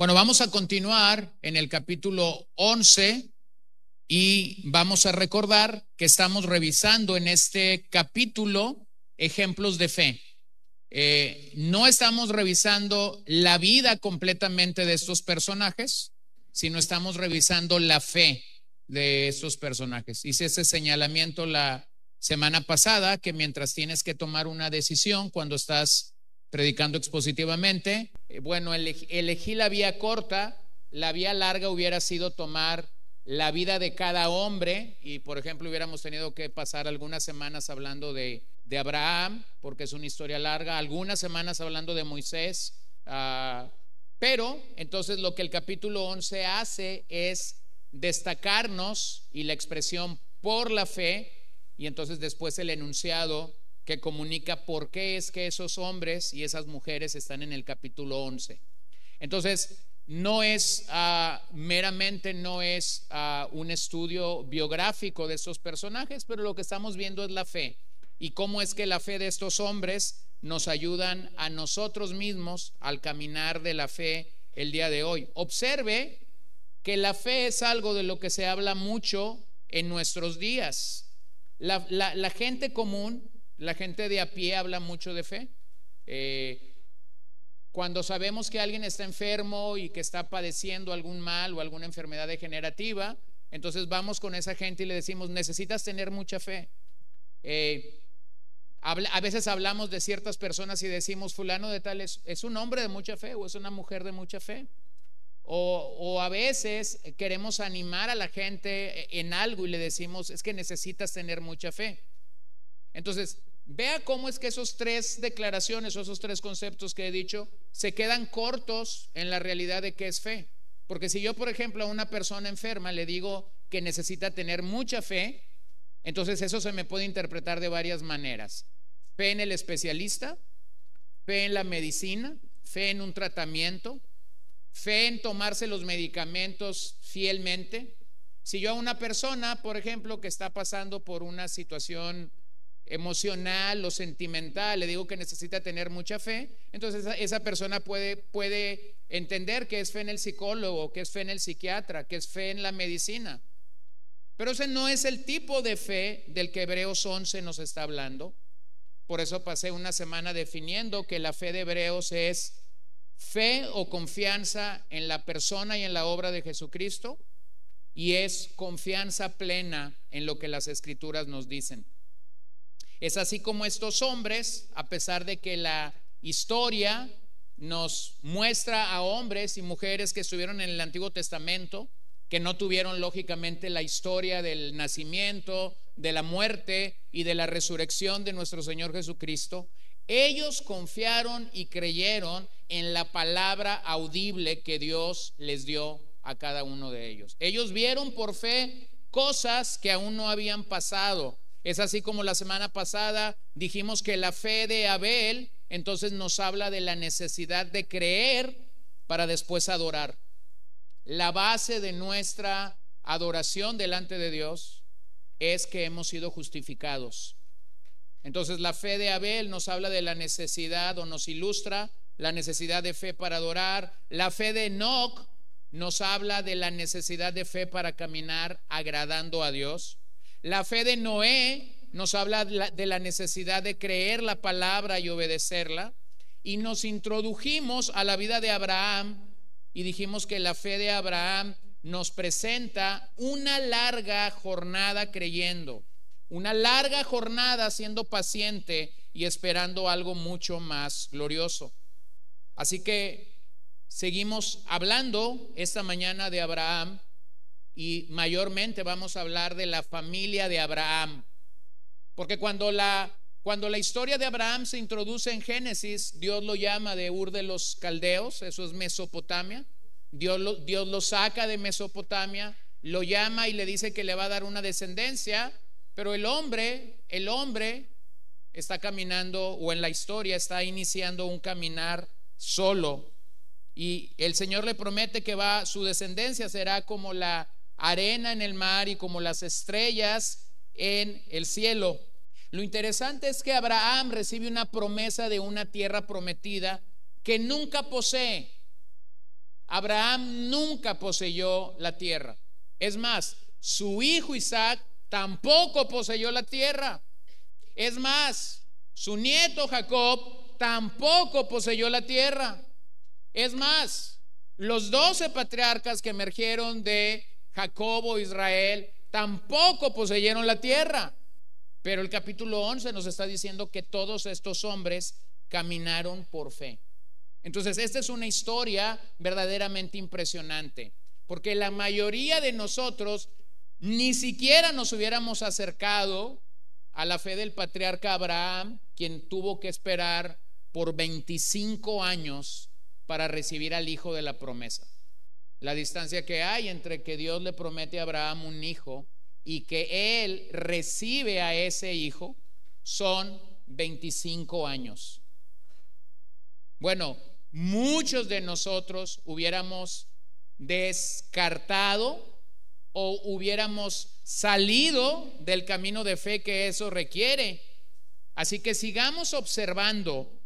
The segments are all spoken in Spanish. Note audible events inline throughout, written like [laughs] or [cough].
Bueno, vamos a continuar en el capítulo 11 y vamos a recordar que estamos revisando en este capítulo ejemplos de fe. Eh, no estamos revisando la vida completamente de estos personajes, sino estamos revisando la fe de estos personajes. Hice ese señalamiento la semana pasada que mientras tienes que tomar una decisión cuando estás predicando expositivamente. Eh, bueno, elegí la vía corta, la vía larga hubiera sido tomar la vida de cada hombre y, por ejemplo, hubiéramos tenido que pasar algunas semanas hablando de, de Abraham, porque es una historia larga, algunas semanas hablando de Moisés, ah, pero entonces lo que el capítulo 11 hace es destacarnos y la expresión por la fe, y entonces después el enunciado que comunica por qué es que esos hombres y esas mujeres están en el capítulo 11. Entonces, no es ah, meramente, no es ah, un estudio biográfico de estos personajes, pero lo que estamos viendo es la fe y cómo es que la fe de estos hombres nos ayudan a nosotros mismos al caminar de la fe el día de hoy. Observe que la fe es algo de lo que se habla mucho en nuestros días. la gente común la gente de a pie habla mucho de fe. Eh, cuando sabemos que alguien está enfermo y que está padeciendo algún mal o alguna enfermedad degenerativa, entonces vamos con esa gente y le decimos, necesitas tener mucha fe. Eh, a veces hablamos de ciertas personas y decimos, fulano de tal es, un hombre de mucha fe o es una mujer de mucha fe. O, a veces queremos animar a la gente en algo y le decimos, es que necesitas tener mucha fe. Entonces, Vea cómo es que esos tres declaraciones o esos tres conceptos que he dicho se quedan cortos en la realidad de qué es fe. Porque si yo, por ejemplo, a una persona enferma le digo que necesita tener mucha fe, entonces eso se me puede interpretar de varias maneras. Fe en el especialista, fe en la medicina, fe en un tratamiento, fe en tomarse los medicamentos fielmente. Si yo a una persona, por ejemplo, que está pasando por una situación emocional o sentimental, le digo que necesita tener mucha fe, entonces esa, persona puede, puede entender que es fe en el psicólogo, que es fe en el psiquiatra, que es fe en la medicina. Pero ese no es el tipo de fe del que Hebreos 11 nos está hablando. Por eso pasé una semana definiendo que la fe de Hebreos es fe o confianza en la persona y en la obra de Jesucristo y es confianza plena en lo que las escrituras nos dicen. Es así como estos hombres, a pesar de que la historia nos muestra a hombres y mujeres que estuvieron en el Antiguo Testamento, que no tuvieron lógicamente la historia del nacimiento, de la muerte y de la resurrección de nuestro Señor Jesucristo, ellos confiaron y creyeron en la palabra audible que Dios les dio a cada uno de ellos. Ellos vieron por fe cosas que aún no habían pasado, es así como la semana pasada dijimos que la fe de Abel entonces nos habla de la necesidad de creer para después adorar. La base de nuestra adoración delante de Dios es que hemos sido justificados. Entonces la fe de Abel nos habla de la necesidad o nos ilustra la necesidad de fe para adorar. La fe de Enoch nos habla de la necesidad de fe para caminar agradando a Dios. La fe de Noé nos habla de la necesidad de creer la palabra y obedecerla. Y nos introdujimos a la vida de Abraham y dijimos que la fe de Abraham nos presenta una larga jornada creyendo, una larga jornada siendo paciente y esperando algo mucho más glorioso. Así que seguimos hablando esta mañana de Abraham y mayormente vamos a hablar de la familia de Abraham. Porque cuando la, cuando la historia de Abraham se introduce en Génesis, Dios lo llama de Ur de los Caldeos, eso es Mesopotamia. Dios lo, Dios lo saca de Mesopotamia, lo llama y le dice que le va a dar una descendencia, pero el hombre, el hombre está caminando o en la historia está iniciando un caminar solo. Y el Señor le promete que va, su descendencia será como la arena en el mar y como las estrellas en el cielo. Lo interesante es que Abraham recibe una promesa de una tierra prometida que nunca posee. Abraham nunca poseyó la tierra. Es más, su hijo Isaac tampoco poseyó la tierra. Es más, su nieto Jacob tampoco poseyó la tierra. Es más, los doce patriarcas que emergieron de Jacobo Israel tampoco poseyeron la tierra. Pero el capítulo 11 nos está diciendo que todos estos hombres caminaron por fe. Entonces, esta es una historia verdaderamente impresionante, porque la mayoría de nosotros ni siquiera nos hubiéramos acercado a la fe del patriarca Abraham, quien tuvo que esperar por 25 años para recibir al hijo de la promesa. La distancia que hay entre que Dios le promete a Abraham un hijo y que él recibe a ese hijo son 25 años. Bueno, muchos de nosotros hubiéramos descartado o hubiéramos salido del camino de fe que eso requiere. Así que sigamos observando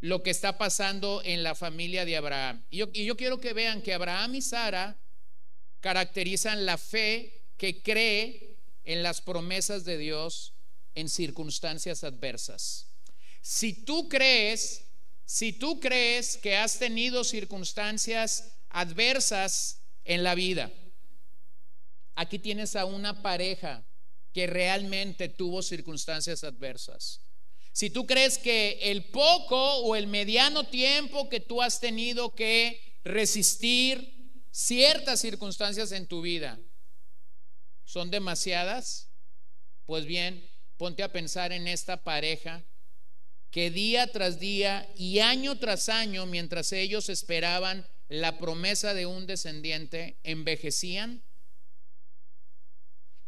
lo que está pasando en la familia de Abraham. Y yo, y yo, quiero que vean que Abraham y Sara caracterizan la fe que cree en las promesas de Dios en circunstancias adversas. Si tú crees, si tú crees que has tenido circunstancias adversas en la vida, aquí tienes a una pareja que realmente tuvo circunstancias adversas. Si tú crees que el poco o el mediano tiempo que tú has tenido que resistir ciertas circunstancias en tu vida son demasiadas, pues bien, ponte a pensar en esta pareja que día tras día y año tras año, mientras ellos esperaban la promesa de un descendiente, envejecían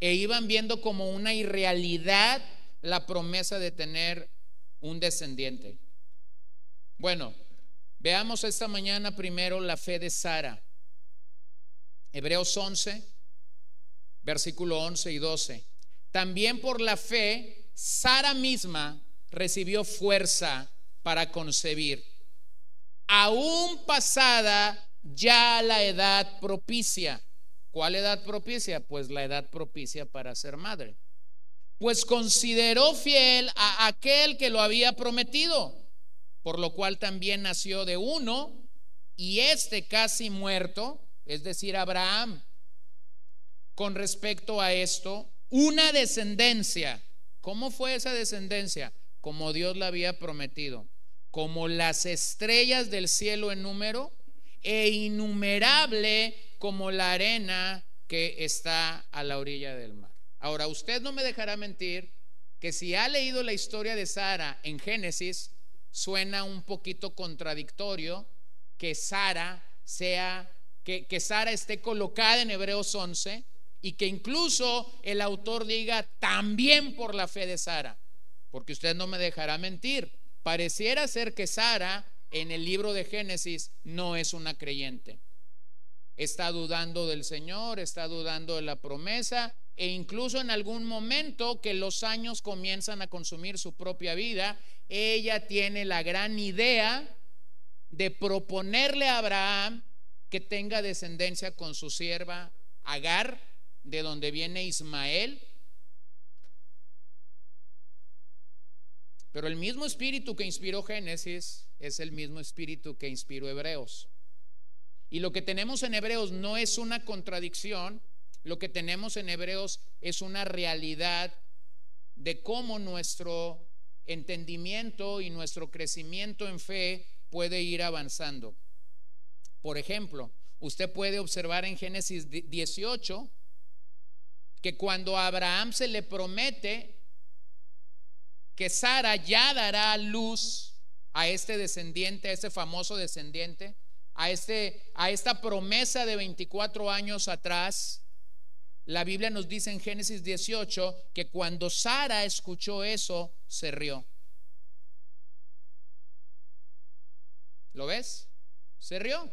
e iban viendo como una irrealidad la promesa de tener un descendiente. Bueno, veamos esta mañana primero la fe de Sara. Hebreos 11, versículo 11 y 12. También por la fe, Sara misma recibió fuerza para concebir, aún pasada ya la edad propicia. ¿Cuál edad propicia? Pues la edad propicia para ser madre pues consideró fiel a aquel que lo había prometido, por lo cual también nació de uno, y este casi muerto, es decir, Abraham, con respecto a esto, una descendencia. ¿Cómo fue esa descendencia? Como Dios la había prometido, como las estrellas del cielo en número e innumerable como la arena que está a la orilla del mar. Ahora, usted no me dejará mentir que si ha leído la historia de Sara en Génesis, suena un poquito contradictorio que Sara sea, que, que Sara esté colocada en Hebreos 11 y que incluso el autor diga también por la fe de Sara, porque usted no me dejará mentir. Pareciera ser que Sara en el libro de Génesis no es una creyente. Está dudando del Señor, está dudando de la promesa e incluso en algún momento que los años comienzan a consumir su propia vida, ella tiene la gran idea de proponerle a Abraham que tenga descendencia con su sierva Agar, de donde viene Ismael. Pero el mismo espíritu que inspiró Génesis es el mismo espíritu que inspiró Hebreos. Y lo que tenemos en Hebreos no es una contradicción, lo que tenemos en Hebreos es una realidad de cómo nuestro entendimiento y nuestro crecimiento en fe puede ir avanzando. Por ejemplo, usted puede observar en Génesis 18 que cuando a Abraham se le promete que Sara ya dará luz a este descendiente, a este famoso descendiente, a, este, a esta promesa de 24 años atrás, la Biblia nos dice en Génesis 18 que cuando Sara escuchó eso, se rió. ¿Lo ves? Se rió.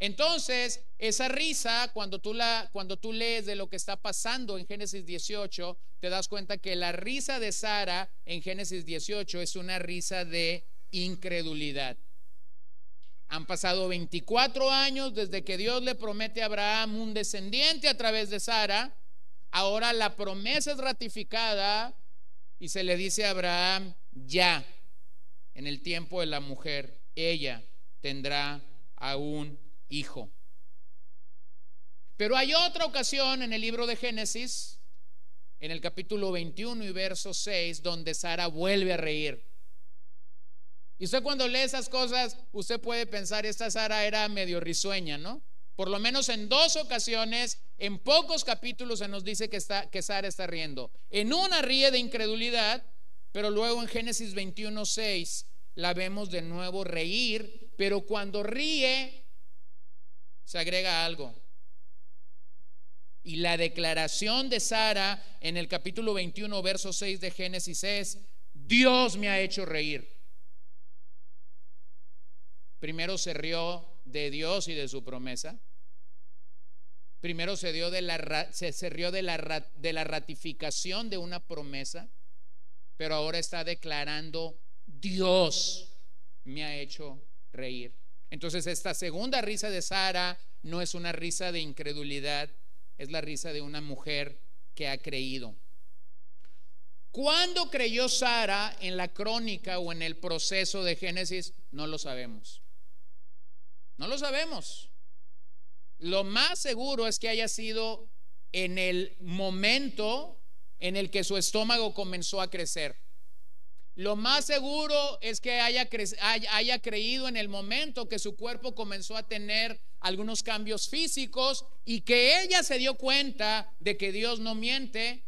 Entonces, esa risa, cuando tú, la, cuando tú lees de lo que está pasando en Génesis 18, te das cuenta que la risa de Sara en Génesis 18 es una risa de incredulidad. Han pasado 24 años desde que Dios le promete a Abraham un descendiente a través de Sara. Ahora la promesa es ratificada y se le dice a Abraham, ya, en el tiempo de la mujer, ella tendrá a un hijo. Pero hay otra ocasión en el libro de Génesis, en el capítulo 21 y verso 6, donde Sara vuelve a reír. Y usted cuando lee esas cosas, usted puede pensar, esta Sara era medio risueña, ¿no? Por lo menos en dos ocasiones, en pocos capítulos se nos dice que, está, que Sara está riendo. En una ríe de incredulidad, pero luego en Génesis 21, 6 la vemos de nuevo reír, pero cuando ríe se agrega algo. Y la declaración de Sara en el capítulo 21, verso 6 de Génesis es, Dios me ha hecho reír. Primero se rió de Dios y de su promesa. Primero se, dio de la, se, rió de la, de la ratificación de una promesa, pero ahora está declarando, Dios me ha hecho reír. Entonces esta segunda risa de Sara no es una risa de incredulidad, es la risa de una mujer que ha creído. ¿Cuándo creyó Sara en la crónica o en el proceso de Génesis? No lo sabemos. No lo sabemos. Lo más seguro es que haya sido en el momento en el que su estómago comenzó a crecer. Lo más seguro es que haya, creído en el momento que su cuerpo comenzó a tener algunos cambios físicos y que ella se dio cuenta de que Dios no miente,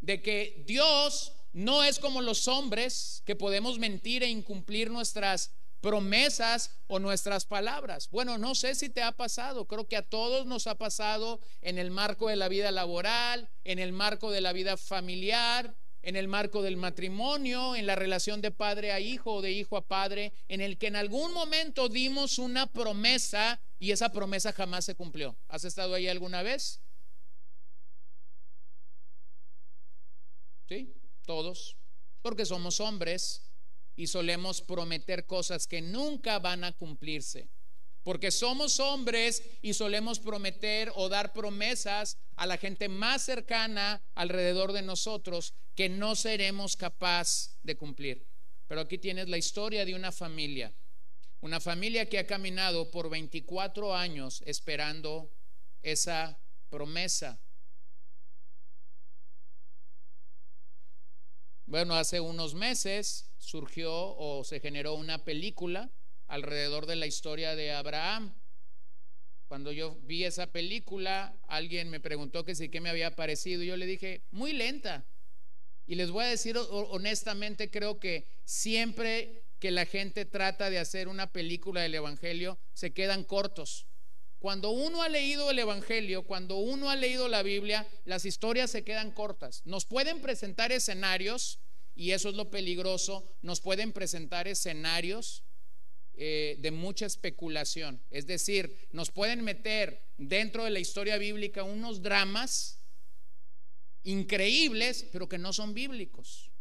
de que Dios no es como los hombres que podemos mentir e incumplir nuestras promesas o nuestras palabras. Bueno, no sé si te ha pasado, creo que a todos nos ha pasado en el marco de la vida laboral, en el marco de la vida familiar, en el marco del matrimonio, en la relación de padre a hijo o de hijo a padre, en el que en algún momento dimos una promesa y esa promesa jamás se cumplió. ¿Has estado ahí alguna vez? Sí, todos, porque somos hombres y solemos prometer cosas que nunca van a cumplirse. Porque somos hombres y solemos prometer o dar promesas a la gente más cercana alrededor de nosotros que no seremos capaz de cumplir. Pero aquí tienes la historia de una familia, una familia que ha caminado por 24 años esperando esa promesa. Bueno, hace unos meses surgió o se generó una película alrededor de la historia de Abraham. Cuando yo vi esa película, alguien me preguntó que si qué me había parecido. Yo le dije, muy lenta. Y les voy a decir honestamente, creo que siempre que la gente trata de hacer una película del Evangelio, se quedan cortos. Cuando uno ha leído el Evangelio, cuando uno ha leído la Biblia, las historias se quedan cortas. Nos pueden presentar escenarios, y eso es lo peligroso, nos pueden presentar escenarios eh, de mucha especulación. Es decir, nos pueden meter dentro de la historia bíblica unos dramas increíbles, pero que no son bíblicos.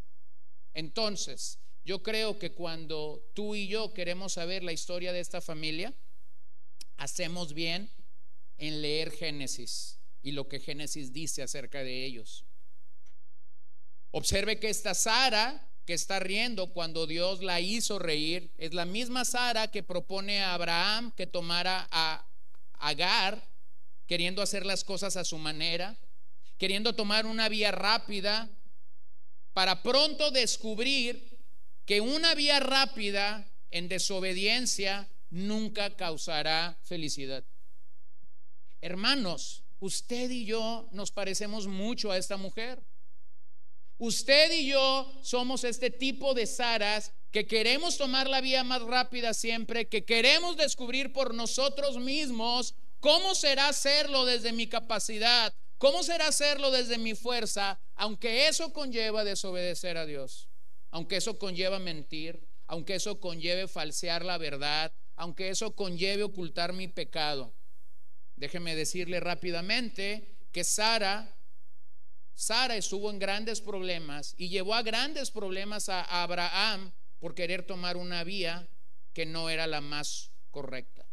Entonces, yo creo que cuando tú y yo queremos saber la historia de esta familia, hacemos bien en leer Génesis y lo que Génesis dice acerca de ellos. Observe que esta Sara que está riendo cuando Dios la hizo reír es la misma Sara que propone a Abraham que tomara a Agar queriendo hacer las cosas a su manera, queriendo tomar una vía rápida para pronto descubrir que una vía rápida en desobediencia nunca causará felicidad. Hermanos, usted y yo nos parecemos mucho a esta mujer. Usted y yo somos este tipo de Saras que queremos tomar la vía más rápida siempre, que queremos descubrir por nosotros mismos cómo será hacerlo desde mi capacidad, cómo será hacerlo desde mi fuerza, aunque eso conlleva desobedecer a Dios, aunque eso conlleva mentir, aunque eso conlleve falsear la verdad, aunque eso conlleve ocultar mi pecado. Déjeme decirle rápidamente que Sara, Sara estuvo en grandes problemas y llevó a grandes problemas a Abraham por querer tomar una vía que no era la más correcta.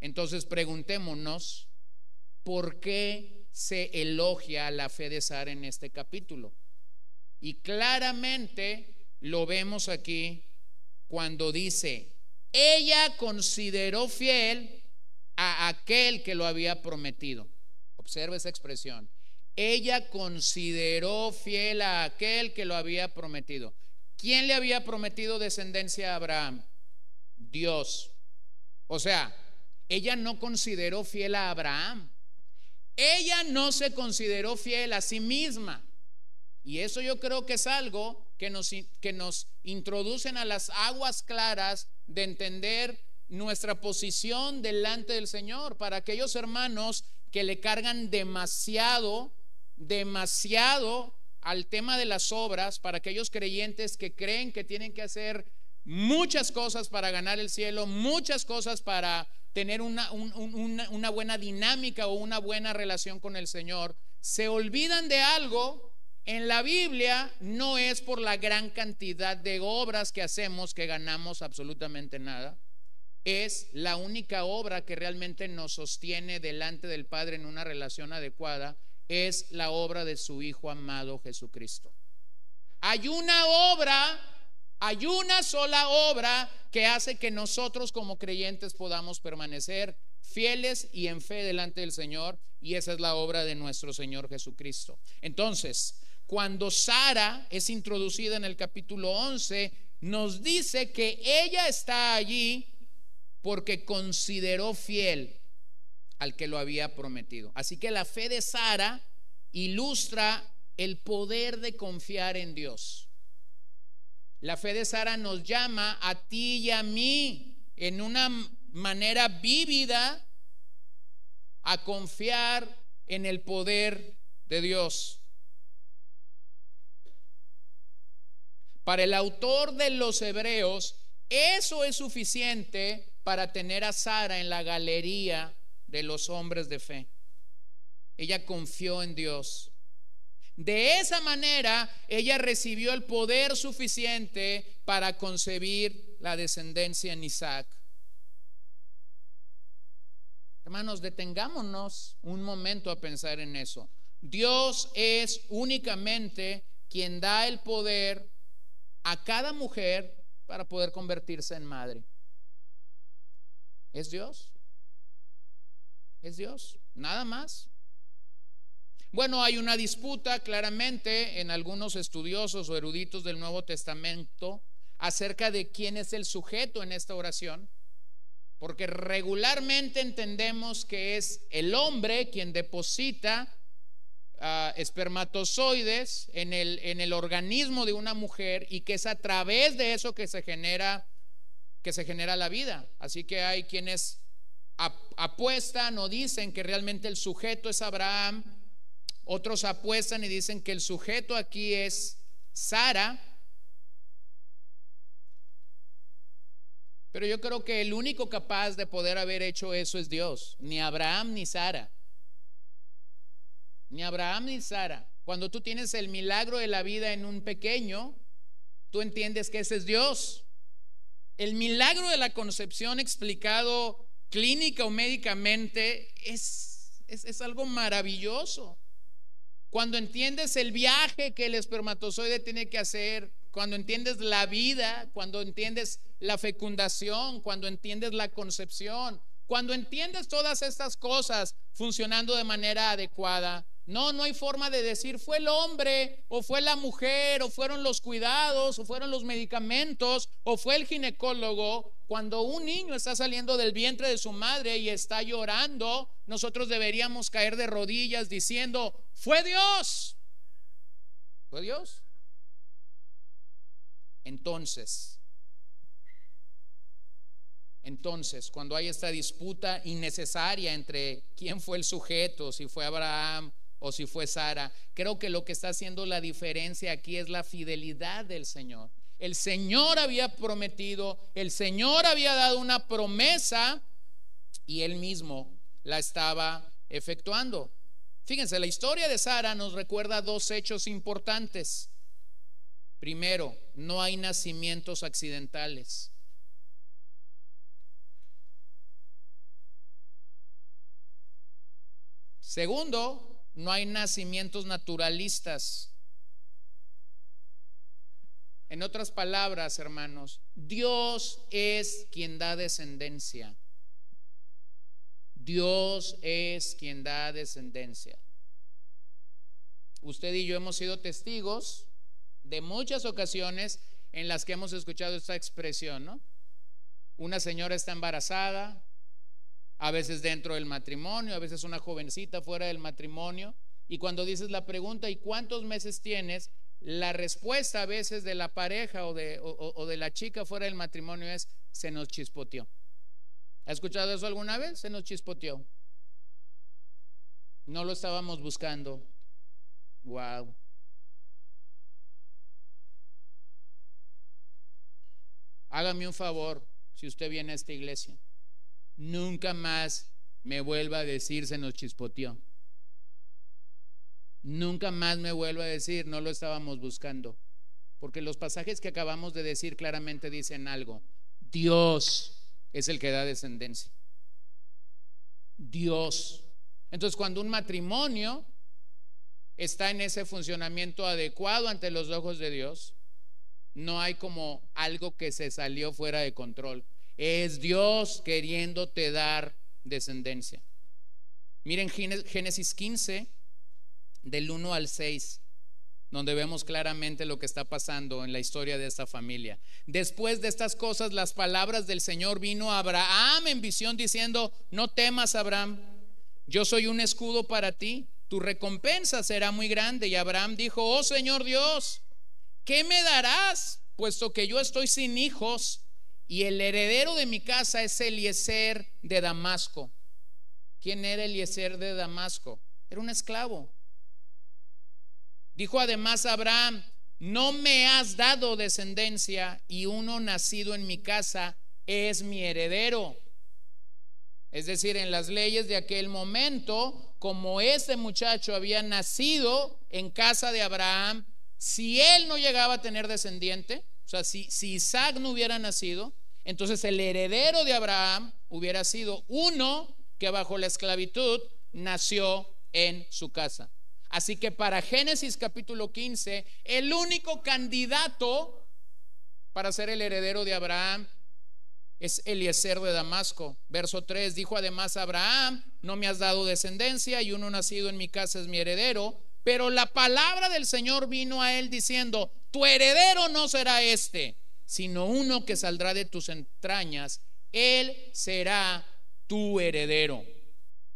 Entonces preguntémonos, ¿por qué se elogia la fe de Sara en este capítulo? Y claramente lo vemos aquí cuando dice, ella consideró fiel a aquel que lo había prometido. Observa esa expresión. Ella consideró fiel a aquel que lo había prometido. ¿Quién le había prometido descendencia a Abraham? Dios. O sea, ella no consideró fiel a Abraham. Ella no se consideró fiel a sí misma. Y eso yo creo que es algo que nos, que nos introducen a las aguas claras de entender nuestra posición delante del Señor. Para aquellos hermanos que le cargan demasiado, demasiado al tema de las obras, para aquellos creyentes que creen que tienen que hacer muchas cosas para ganar el cielo, muchas cosas para tener una, una, buena dinámica o una buena relación con el Señor, se olvidan de algo en la Biblia no es por la gran cantidad de obras que hacemos que ganamos absolutamente nada. Es la única obra que realmente nos sostiene delante del Padre en una relación adecuada. Es la obra de su Hijo amado Jesucristo. Hay una obra, hay una sola obra que hace que nosotros como creyentes podamos permanecer fieles y en fe delante del Señor. Y esa es la obra de nuestro Señor Jesucristo. Entonces, cuando Sara es introducida en el capítulo 11, nos dice que ella está allí porque consideró fiel al que lo había prometido. Así que la fe de Sara ilustra el poder de confiar en Dios. La fe de Sara nos llama a ti y a mí en una manera vívida a confiar en el poder de Dios. Para el autor de los hebreos, eso es suficiente para tener a Sara en la galería de los hombres de fe. Ella confió en Dios. De esa manera, ella recibió el poder suficiente para concebir la descendencia en Isaac. Hermanos, detengámonos un momento a pensar en eso. Dios es únicamente quien da el poder a cada mujer para poder convertirse en madre. ¿Es Dios? ¿Es Dios? Nada más. Bueno, hay una disputa claramente en algunos estudiosos o eruditos del Nuevo Testamento acerca de quién es el sujeto en esta oración, porque regularmente entendemos que es el hombre quien deposita espermatozoides en el, en el organismo de una mujer y que es a través de eso que se genera que se genera la vida. Así que hay quienes apuestan o dicen que realmente el sujeto es Abraham, otros apuestan y dicen que el sujeto aquí es Sara. Pero yo creo que el único capaz de poder haber hecho eso es Dios, ni Abraham ni Sara ni Abraham ni Sara. Cuando tú tienes el milagro de la vida en un pequeño, tú entiendes que ese es Dios. El milagro de la concepción explicado clínica o médicamente es, es, algo maravilloso. Cuando entiendes el viaje que el espermatozoide tiene que hacer, cuando entiendes la vida, cuando entiendes la fecundación, cuando entiendes la concepción, cuando entiendes todas estas cosas funcionando de manera adecuada, no, no hay forma de decir fue el hombre o fue la mujer o fueron los cuidados o fueron los medicamentos o fue el ginecólogo. Cuando un niño está saliendo del vientre de su madre y está llorando, nosotros deberíamos caer de rodillas diciendo, fue Dios. ¿Fue Dios? Entonces, entonces, cuando hay esta disputa innecesaria entre quién fue el sujeto, si fue Abraham o si fue Sara. Creo que lo que está haciendo la diferencia aquí es la fidelidad del Señor. El Señor había prometido, el Señor había dado una promesa y él mismo la estaba efectuando. Fíjense, la historia de Sara nos recuerda dos hechos importantes. Primero, no hay nacimientos accidentales. Segundo, no hay nacimientos naturalistas. En otras palabras, hermanos, Dios es quien da descendencia. Dios es quien da descendencia. Usted y yo hemos sido testigos de muchas ocasiones en las que hemos escuchado esta expresión, ¿no? Una señora está embarazada, a veces dentro del matrimonio, a veces una jovencita fuera del matrimonio, y cuando dices la pregunta, ¿y cuántos meses tienes? La respuesta a veces de la pareja o de, o, de la chica fuera del matrimonio es, se nos chispoteó. ¿Ha escuchado eso alguna vez? Se nos chispoteó. No lo estábamos buscando. Wow. Hágame un favor si usted viene a esta iglesia. Nunca más me vuelva a decir se nos chispoteó. Nunca más me vuelva a decir no lo estábamos buscando. Porque los pasajes que acabamos de decir claramente dicen algo. Dios es el que da descendencia. Dios. Entonces cuando un matrimonio está en ese funcionamiento adecuado ante los ojos de Dios, no hay como algo que se salió fuera de control. Es Dios queriéndote dar descendencia. Miren Génesis 15, del 1 al 6, donde vemos claramente lo que está pasando en la historia de esta familia. Después de estas cosas, las palabras del Señor vino a Abraham en visión diciendo, no temas, Abraham, yo soy un escudo para ti, tu recompensa será muy grande. Y Abraham dijo, oh Señor Dios, ¿qué me darás? Puesto que yo estoy sin hijos y el heredero de mi casa es Eliezer de Damasco. ¿Quién era Eliezer de Damasco? Era un esclavo. Dijo además Abraham, no me has dado descendencia y uno nacido en mi casa es mi heredero. Es decir, en las leyes de aquel momento, como este muchacho había nacido en casa de Abraham, si él no llegaba a tener descendiente, o sea, si, Isaac no hubiera nacido, entonces el heredero de Abraham hubiera sido uno que bajo la esclavitud nació en su casa. Así que para Génesis capítulo 15, el único candidato para ser el heredero de Abraham es Eliezer de Damasco. Verso 3 dijo además Abraham, no me has dado descendencia y uno nacido en mi casa es mi heredero. Pero la palabra del Señor vino a él diciendo, tu heredero no será este, sino uno que saldrá de tus entrañas. Él será tu heredero.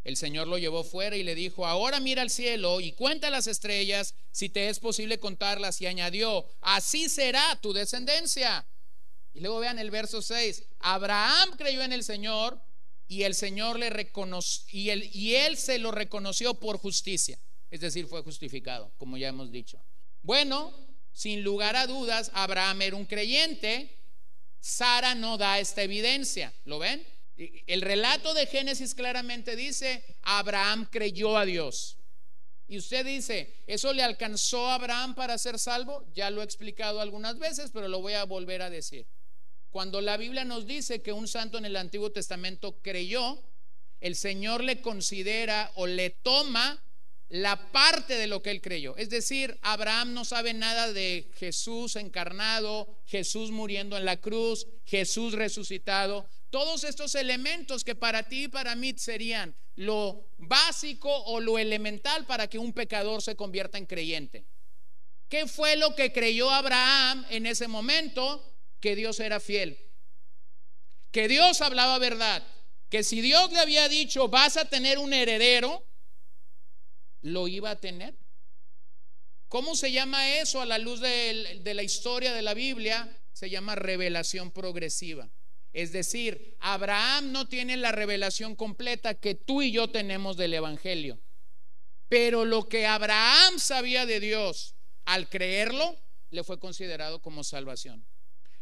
El Señor lo llevó fuera y le dijo, ahora mira al cielo y cuenta las estrellas, si te es posible contarlas. Y añadió, así será tu descendencia. Y luego vean el verso 6, Abraham creyó en el Señor y el Señor le reconoció, y él, y él se lo reconoció por justicia es decir, fue justificado, como ya hemos dicho. Bueno, sin lugar a dudas, Abraham era un creyente, Sara no da esta evidencia, ¿lo ven? El relato de Génesis claramente dice, Abraham creyó a Dios. Y usted dice, ¿eso le alcanzó a Abraham para ser salvo? Ya lo he explicado algunas veces, pero lo voy a volver a decir. Cuando la Biblia nos dice que un santo en el Antiguo Testamento creyó, el Señor le considera o le toma la parte de lo que él creyó. Es decir, Abraham no sabe nada de Jesús encarnado, Jesús muriendo en la cruz, Jesús resucitado. Todos estos elementos que para ti y para mí serían lo básico o lo elemental para que un pecador se convierta en creyente. ¿Qué fue lo que creyó Abraham en ese momento? Que Dios era fiel. Que Dios hablaba verdad. Que si Dios le había dicho, vas a tener un heredero, lo iba a tener. ¿Cómo se llama eso a la luz de, la historia de la Biblia? Se llama revelación progresiva. Es decir, Abraham no tiene la revelación completa que tú y yo tenemos del Evangelio. Pero lo que Abraham sabía de Dios, al creerlo, le fue considerado como salvación.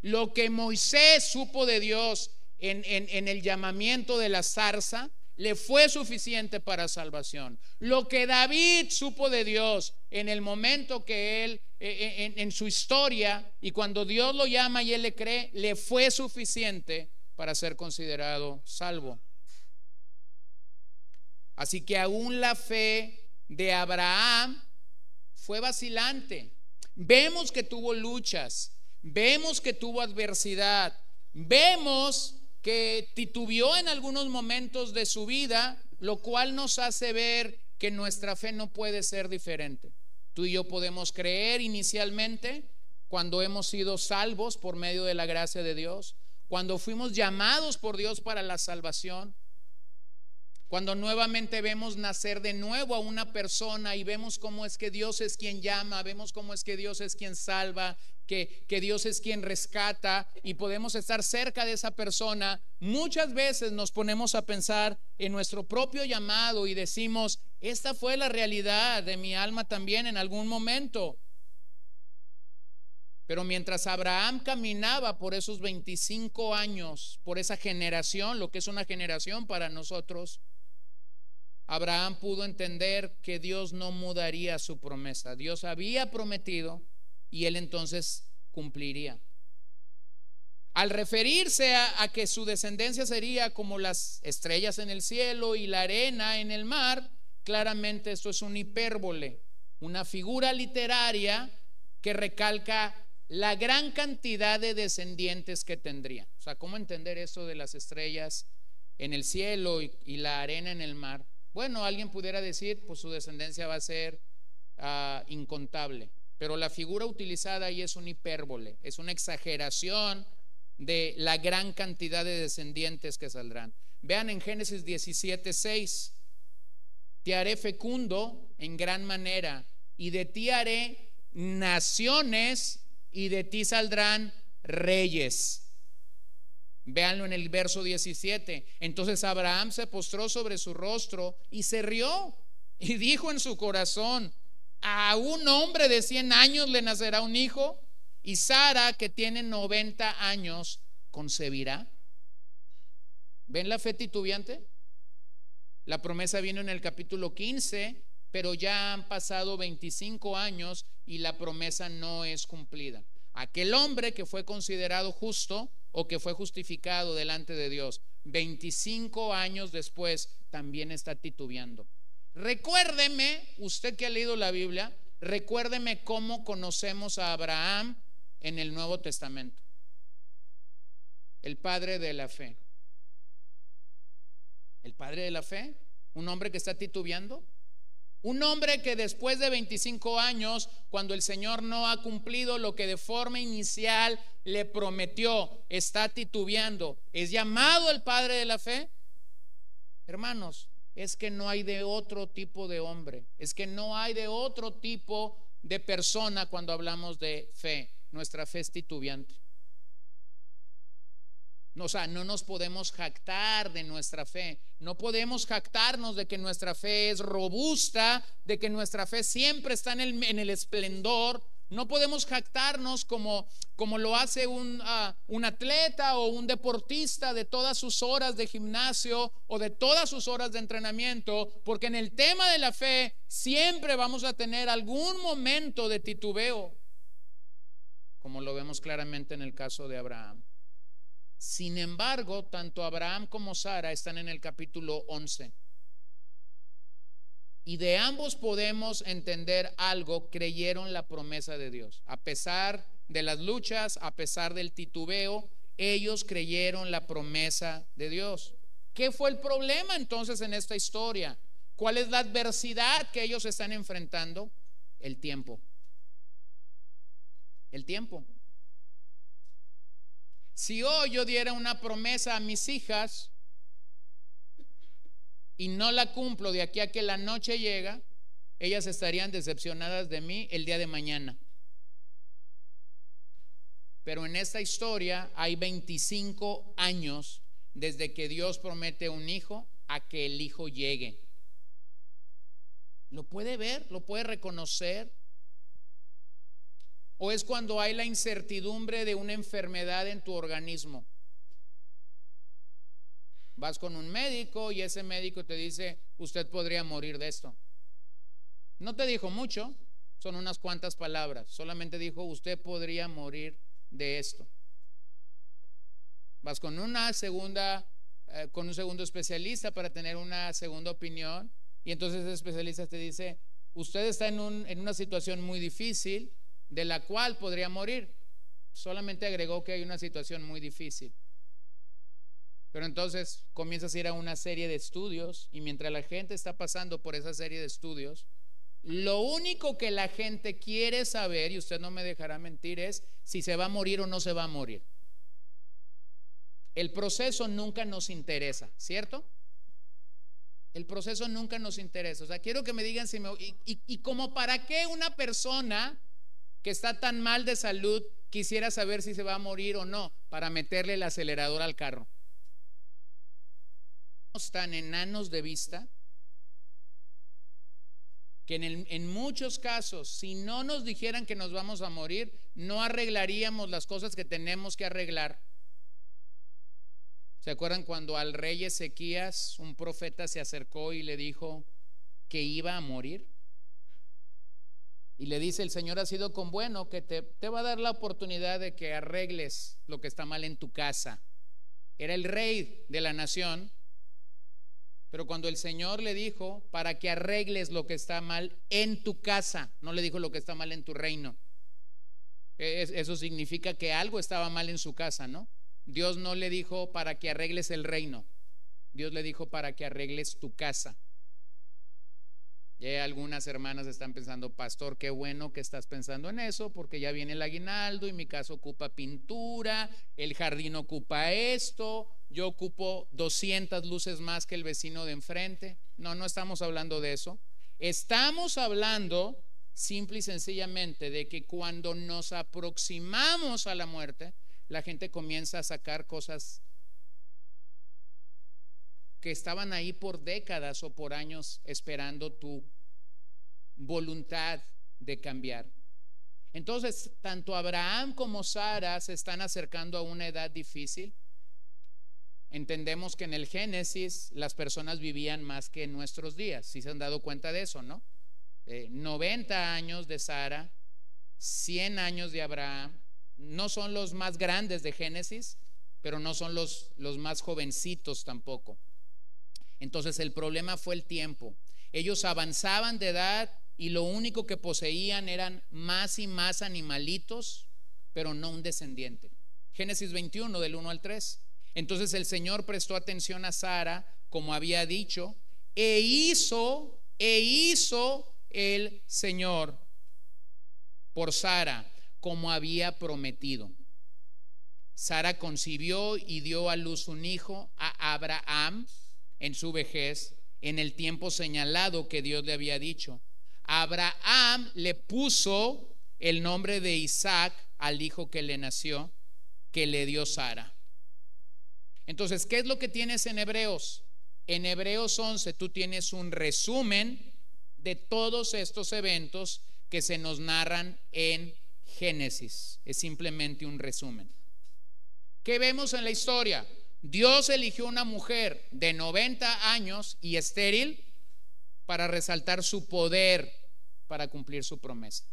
Lo que Moisés supo de Dios en, el llamamiento de la zarza, le fue suficiente para salvación. Lo que David supo de Dios en el momento que él, eh, eh, en, su historia, y cuando Dios lo llama y él le cree, le fue suficiente para ser considerado salvo. Así que aún la fe de Abraham fue vacilante. Vemos que tuvo luchas, vemos que tuvo adversidad, vemos que titubió en algunos momentos de su vida, lo cual nos hace ver que nuestra fe no puede ser diferente. Tú y yo podemos creer inicialmente cuando hemos sido salvos por medio de la gracia de Dios, cuando fuimos llamados por Dios para la salvación, cuando nuevamente vemos nacer de nuevo a una persona y vemos cómo es que Dios es quien llama, vemos cómo es que Dios es quien salva, que, que, Dios es quien rescata y podemos estar cerca de esa persona, muchas veces nos ponemos a pensar en nuestro propio llamado y decimos, esta fue la realidad de mi alma también en algún momento. Pero mientras Abraham caminaba por esos 25 años, por esa generación, lo que es una generación para nosotros, Abraham pudo entender que Dios no mudaría su promesa. Dios había prometido y él entonces cumpliría. Al referirse a, que su descendencia sería como las estrellas en el cielo y la arena en el mar, claramente esto es un hipérbole, una figura literaria que recalca la gran cantidad de descendientes que tendría. O sea, ¿cómo entender eso de las estrellas en el cielo y la arena en el mar? Bueno, alguien pudiera decir, pues su descendencia va a ser ah, incontable, pero la figura utilizada ahí es un hipérbole, es una exageración de la gran cantidad de descendientes que saldrán. Vean en Génesis 17, 6, te haré fecundo en gran manera y de ti haré naciones y de ti saldrán reyes. Véanlo en el verso 17. Entonces Abraham se postró sobre su rostro y se rió y dijo en su corazón, a un hombre de 100 años le nacerá un hijo y Sara, que tiene 90 años, concebirá. ¿Ven la fe titubeante? La promesa vino en el capítulo 15, pero ya han pasado 25 años y la promesa no es cumplida. Aquel hombre que fue considerado justo o que fue justificado delante de Dios 25 años después también está titubeando. Recuérdeme, usted que ha leído la Biblia, recuérdeme cómo conocemos a Abraham en el Nuevo Testamento. El padre de la fe. El padre de la fe, un hombre que está titubeando. Un hombre que después de 25 años, cuando el Señor no ha cumplido lo que de forma inicial le prometió, está titubeando, ¿es llamado el Padre de la fe? Hermanos, es que no hay de otro tipo de hombre, es que no hay de otro tipo de persona cuando hablamos de fe. Nuestra fe es titubeante. O sea, no nos podemos jactar de nuestra fe. No podemos jactarnos de que nuestra fe es robusta, de que nuestra fe siempre está en el, en el esplendor. No podemos jactarnos como, como lo hace un, ah, un atleta o un deportista de todas sus horas de gimnasio o de todas sus horas de entrenamiento, porque en el tema de la fe siempre vamos a tener algún momento de titubeo, como lo vemos claramente en el caso de Abraham. Sin embargo, tanto Abraham como Sara están en el capítulo 11. Y de ambos podemos entender algo, creyeron la promesa de Dios. A pesar de las luchas, a pesar del titubeo, ellos creyeron la promesa de Dios. ¿Qué fue el problema entonces en esta historia? ¿Cuál es la adversidad que ellos están enfrentando? El tiempo. El tiempo. Si hoy yo diera una promesa a mis hijas y no la cumplo de aquí a que la noche llega, ellas estarían decepcionadas de mí el día de mañana. Pero en esta historia hay 25 años desde que Dios promete un hijo a que el hijo llegue. ¿Lo puede ver? ¿Lo puede reconocer? ¿O es cuando hay la incertidumbre de una enfermedad en tu organismo? Vas con un médico y ese médico te dice, usted podría morir de esto. No te dijo mucho, son unas cuantas palabras, solamente dijo, usted podría morir de esto. Vas con una segunda eh, con un segundo especialista para tener una segunda opinión. Y entonces ese especialista te dice, usted está en, un, en una situación muy difícil de la cual podría morir. Solamente agregó que hay una situación muy difícil. Pero entonces comienzas a ir a una serie de estudios y mientras la gente está pasando por esa serie de estudios, lo único que la gente quiere saber, y usted no me dejará mentir, es si se va a morir o no se va a morir. El proceso nunca nos interesa, ¿cierto? El proceso nunca nos interesa. O sea, quiero que me digan si me... Y, y como para qué una persona que está tan mal de salud quisiera saber si se va a morir o no para meterle el acelerador al carro. Están enanos de vista que en, muchos casos, si no nos dijeran que nos vamos a morir, no arreglaríamos las cosas que tenemos que arreglar. ¿Se acuerdan cuando al rey Ezequías un profeta se acercó y le dijo que iba a morir? Y le dice, el Señor ha sido con bueno, que te, te va a dar la oportunidad de que arregles lo que está mal en tu casa. Era el rey de la nación pero cuando el Señor le dijo, para que arregles lo que está mal en tu casa, no le dijo lo que está mal en tu reino. Eso significa que algo estaba mal en su casa, ¿no? Dios no le dijo para que arregles el reino. Dios le dijo para que arregles tu casa. Y algunas hermanas están pensando, pastor, qué bueno que estás pensando en eso, porque ya viene el aguinaldo y mi casa ocupa pintura, el jardín ocupa esto, yo ocupo 200 luces más que el vecino de enfrente. No, no estamos hablando de eso. Estamos hablando simple y sencillamente de que cuando nos aproximamos a la muerte, la gente comienza a sacar cosas que estaban ahí por décadas o por años esperando tu voluntad de cambiar. Entonces, tanto Abraham como Sara se están acercando a una edad difícil. Entendemos que en el Génesis las personas vivían más que en nuestros días, si se han dado cuenta de eso, ¿no? 90 eh, años de Sara, 100 años de Abraham, no son los más grandes de Génesis, pero no son los, los más jovencitos tampoco. Entonces el problema fue el tiempo. Ellos avanzaban de edad y lo único que poseían eran más y más animalitos, pero no un descendiente. Génesis 21 del 1 al 3. Entonces el Señor prestó atención a Sara, como había dicho, e hizo, e hizo el Señor por Sara, como había prometido. Sara concibió y dio a luz un hijo a Abraham en su vejez, en el tiempo señalado que Dios le había dicho. Abraham le puso el nombre de Isaac al hijo que le nació, que le dio Sara. Entonces, ¿qué es lo que tienes en Hebreos? En Hebreos 11 tú tienes un resumen de todos estos eventos que se nos narran en Génesis. Es simplemente un resumen. ¿Qué vemos en la historia? Dios eligió una mujer de 90 años y estéril para resaltar su poder para cumplir su promesa.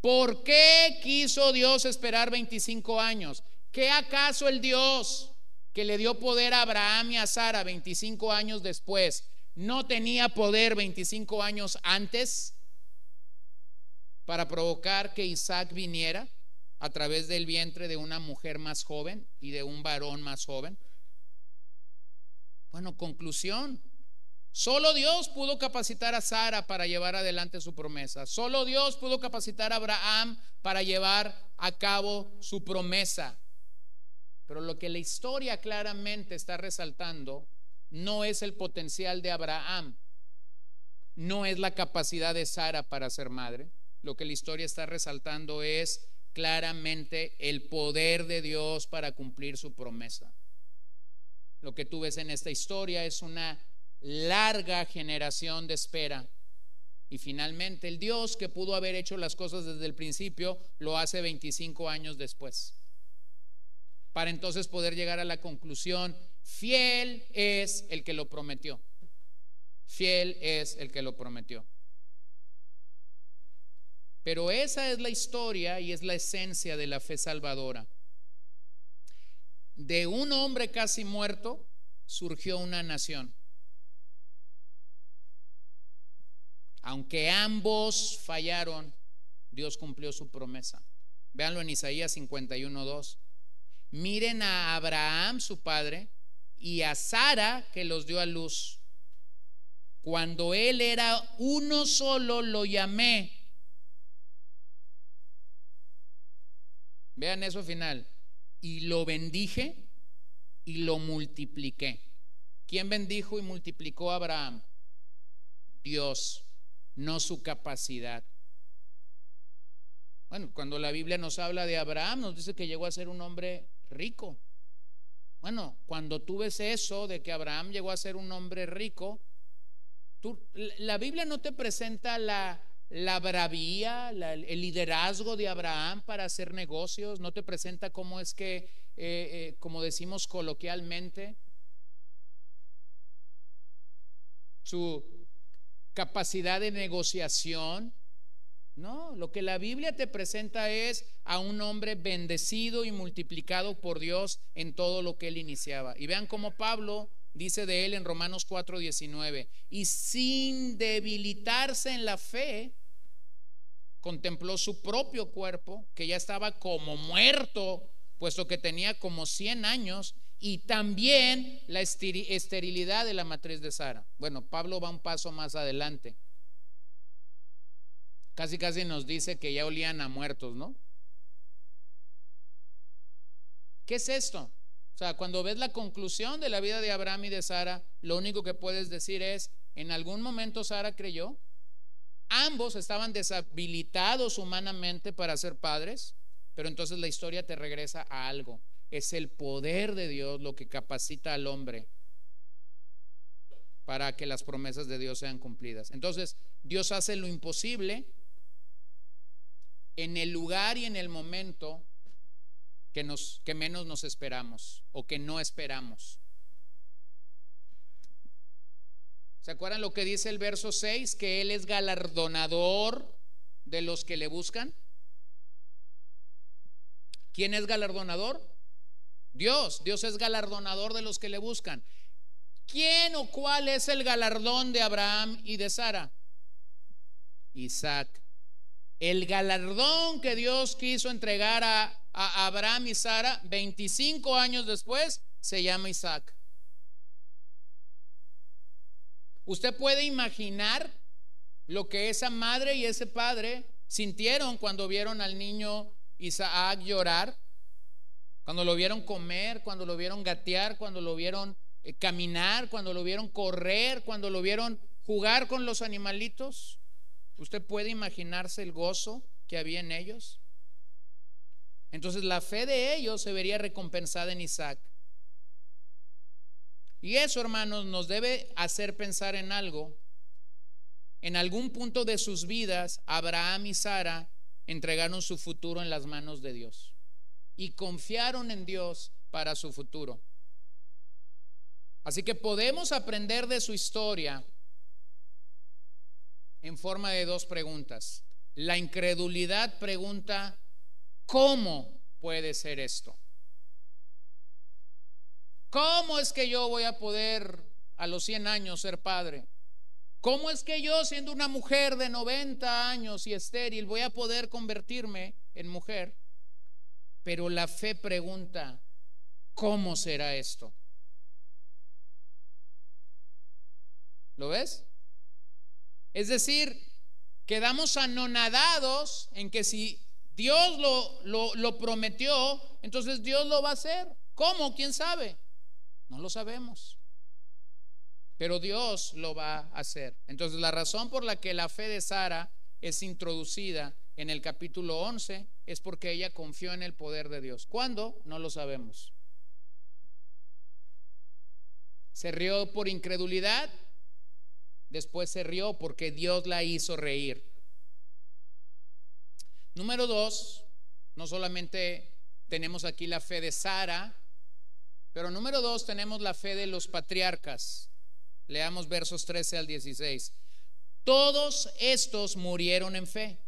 ¿Por qué quiso Dios esperar 25 años? ¿Qué acaso el Dios que le dio poder a Abraham y a Sara 25 años después no tenía poder 25 años antes para provocar que Isaac viniera a través del vientre de una mujer más joven y de un varón más joven? Bueno, conclusión. Solo Dios pudo capacitar a Sara para llevar adelante su promesa. Solo Dios pudo capacitar a Abraham para llevar a cabo su promesa. Pero lo que la historia claramente está resaltando no es el potencial de Abraham, no es la capacidad de Sara para ser madre. Lo que la historia está resaltando es claramente el poder de Dios para cumplir su promesa. Lo que tú ves en esta historia es una larga generación de espera. Y finalmente el Dios que pudo haber hecho las cosas desde el principio, lo hace 25 años después. Para entonces poder llegar a la conclusión, fiel es el que lo prometió. Fiel es el que lo prometió. Pero esa es la historia y es la esencia de la fe salvadora de un hombre casi muerto surgió una nación. Aunque ambos fallaron, Dios cumplió su promesa. Véanlo en Isaías 51.2. Miren a Abraham, su padre, y a Sara, que los dio a luz. Cuando él era uno solo, lo llamé. Vean eso final. Y lo bendije y lo multipliqué. ¿Quién bendijo y multiplicó a Abraham? Dios, no su capacidad. Bueno, cuando la Biblia nos habla de Abraham, nos dice que llegó a ser un hombre rico. Bueno, cuando tú ves eso de que Abraham llegó a ser un hombre rico, la Biblia no te presenta la, la bravía, el liderazgo de Abraham para hacer negocios, no te presenta cómo es que, eh, eh, como decimos coloquialmente, su capacidad de negociación. No, lo que la Biblia te presenta es a un hombre bendecido y multiplicado por Dios en todo lo que él iniciaba. Y vean cómo Pablo dice de él en Romanos 4:19, y sin debilitarse en la fe, contempló su propio cuerpo, que ya estaba como muerto, puesto que tenía como 100 años, y también la esterilidad de la matriz de Sara. Bueno, Pablo va un paso más adelante. Casi, casi nos dice que ya olían a muertos, ¿no? ¿Qué es esto? O sea, cuando ves la conclusión de la vida de Abraham y de Sara, lo único que puedes decir es, en algún momento Sara creyó, ambos estaban deshabilitados humanamente para ser padres, pero entonces la historia te regresa a algo. Es el poder de Dios lo que capacita al hombre para que las promesas de Dios sean cumplidas. Entonces, Dios hace lo imposible en el lugar y en el momento que, que menos nos esperamos o que no esperamos. ¿Se acuerdan lo que dice el verso 6? Que Él es galardonador de los que le buscan. ¿Quién es galardonador? Dios. Dios es galardonador de los que le buscan. ¿Quién o cuál es el galardón de Abraham y de Sara? Isaac. El galardón que Dios quiso entregar a, Abraham y Sara 25 años después se llama Isaac. Usted puede imaginar lo que esa madre y ese padre sintieron cuando vieron al niño Isaac llorar, cuando lo vieron comer, cuando lo vieron gatear, cuando lo vieron eh, caminar, cuando lo vieron correr, cuando lo vieron jugar con los animalitos. ¿Usted puede imaginarse el gozo que había en ellos? Entonces la fe de ellos se vería recompensada en Isaac. Y eso, hermanos, nos debe hacer pensar en algo. En algún punto de sus vidas, Abraham y Sara entregaron su futuro en las manos de Dios y confiaron en Dios para su futuro. Así que podemos aprender de su historia en forma de dos preguntas. La incredulidad pregunta, ¿cómo puede ser esto? ¿Cómo es que yo voy a poder a los 100 años ser padre? ¿Cómo es que yo, siendo una mujer de 90 años y estéril, voy a poder convertirme en mujer? Pero la fe pregunta, ¿cómo será esto? ¿Lo ves? Es decir, quedamos anonadados en que si Dios lo, lo, prometió, entonces Dios lo va a hacer. ¿Cómo? ¿Quién sabe? No lo sabemos. Pero Dios lo va a hacer. Entonces la razón por la que la fe de Sara es introducida en el capítulo 11 es porque ella confió en el poder de Dios. ¿Cuándo? No lo sabemos. ¿Se rió por incredulidad? Después se rió porque Dios la hizo reír. Número dos, no solamente tenemos aquí la fe de Sara, pero número dos tenemos la fe de los patriarcas. Leamos versos 13 al 16. Todos estos murieron en fe,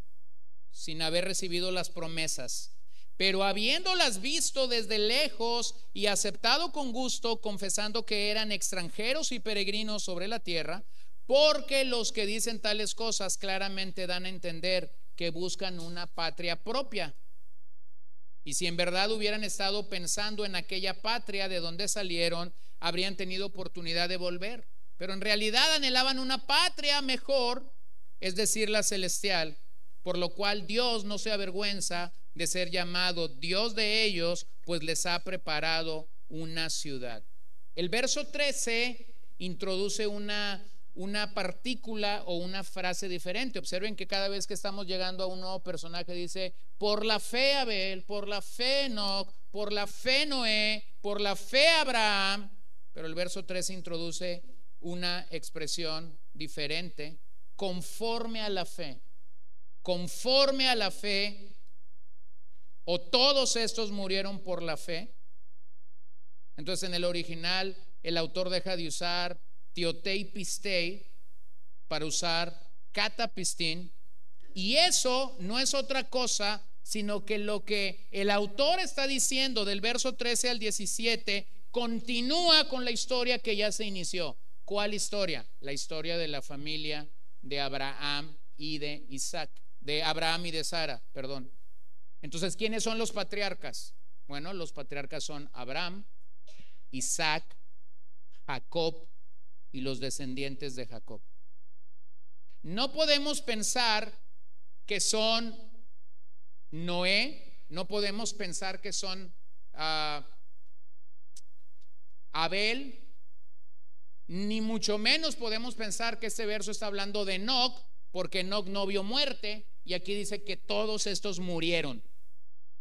sin haber recibido las promesas, Pero habiéndolas visto desde lejos y aceptado con gusto, confesando que eran extranjeros y peregrinos sobre la tierra, porque los que dicen tales cosas claramente dan a entender que buscan una patria propia. Y si en verdad hubieran estado pensando en aquella patria de donde salieron, habrían tenido oportunidad de volver. Pero en realidad anhelaban una patria mejor, es decir, la celestial, por lo cual Dios no se avergüenza de ser llamado Dios de ellos, pues les ha preparado una ciudad. El verso 13 introduce una, una partícula o una frase diferente. Observen que cada vez que estamos llegando a un nuevo personaje dice, por la fe Abel, por la fe Enoch, por la fe Noé, por la fe Abraham. Pero el verso 13 introduce una expresión diferente, conforme a la fe. Conforme a la fe o todos estos murieron por la fe. Entonces en el original el autor deja de usar tiotei pistei para usar catapistín. Y eso no es otra cosa sino que lo que el autor está diciendo del verso 13 al 17 continúa con la historia que ya se inició. ¿Cuál historia? La historia de la familia de Abraham y de Isaac, de Abraham y de Sara, perdón. Entonces, ¿quiénes son los patriarcas? Bueno, los patriarcas son Abraham, Isaac, Jacob y los descendientes de Jacob. No podemos pensar que son Noé, no podemos pensar que son ah, Abel, ni mucho menos podemos pensar que este verso está hablando de Enoch, porque Enoch no vio muerte, y aquí dice que todos estos murieron.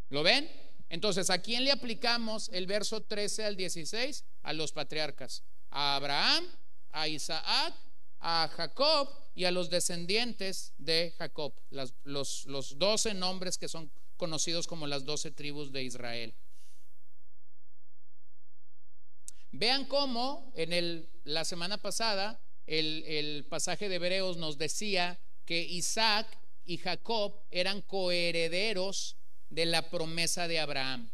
¿Lo ven? Entonces, ¿a quién le aplicamos el verso 13 al 16? A los patriarcas. A Abraham, a Isaac, a Jacob y a los descendientes de Jacob. los, los 12 nombres que son conocidos como las 12 tribus de Israel. Vean cómo en el, la semana pasada el, el pasaje de Hebreos nos decía que Isaac y Jacob eran coherederos de la promesa de Abraham.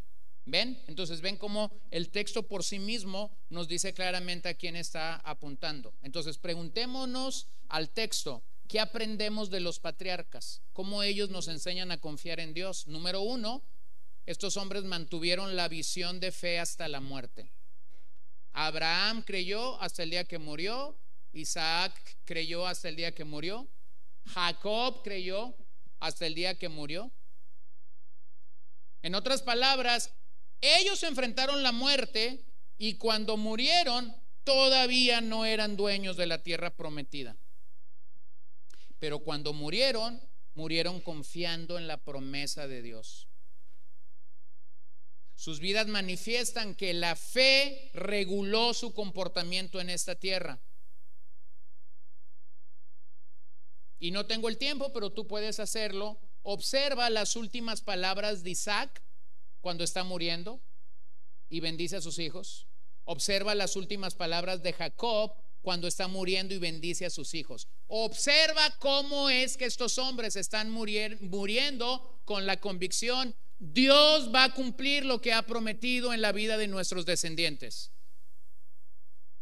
¿Ven? Entonces ven cómo el texto por sí mismo nos dice claramente a quién está apuntando. Entonces preguntémonos al texto, ¿qué aprendemos de los patriarcas? ¿Cómo ellos nos enseñan a confiar en Dios? Número uno, estos hombres mantuvieron la visión de fe hasta la muerte. Abraham creyó hasta el día que murió, Isaac creyó hasta el día que murió, Jacob creyó hasta el día que murió. En otras palabras, ellos enfrentaron la muerte y cuando murieron todavía no eran dueños de la tierra prometida. Pero cuando murieron, murieron confiando en la promesa de Dios. Sus vidas manifiestan que la fe reguló su comportamiento en esta tierra. Y no tengo el tiempo, pero tú puedes hacerlo Observa las últimas palabras de Isaac cuando está muriendo y bendice a sus hijos. Observa las últimas palabras de Jacob cuando está muriendo y bendice a sus hijos. Observa cómo es que estos hombres están muriendo con la convicción, Dios va a cumplir lo que ha prometido en la vida de nuestros descendientes.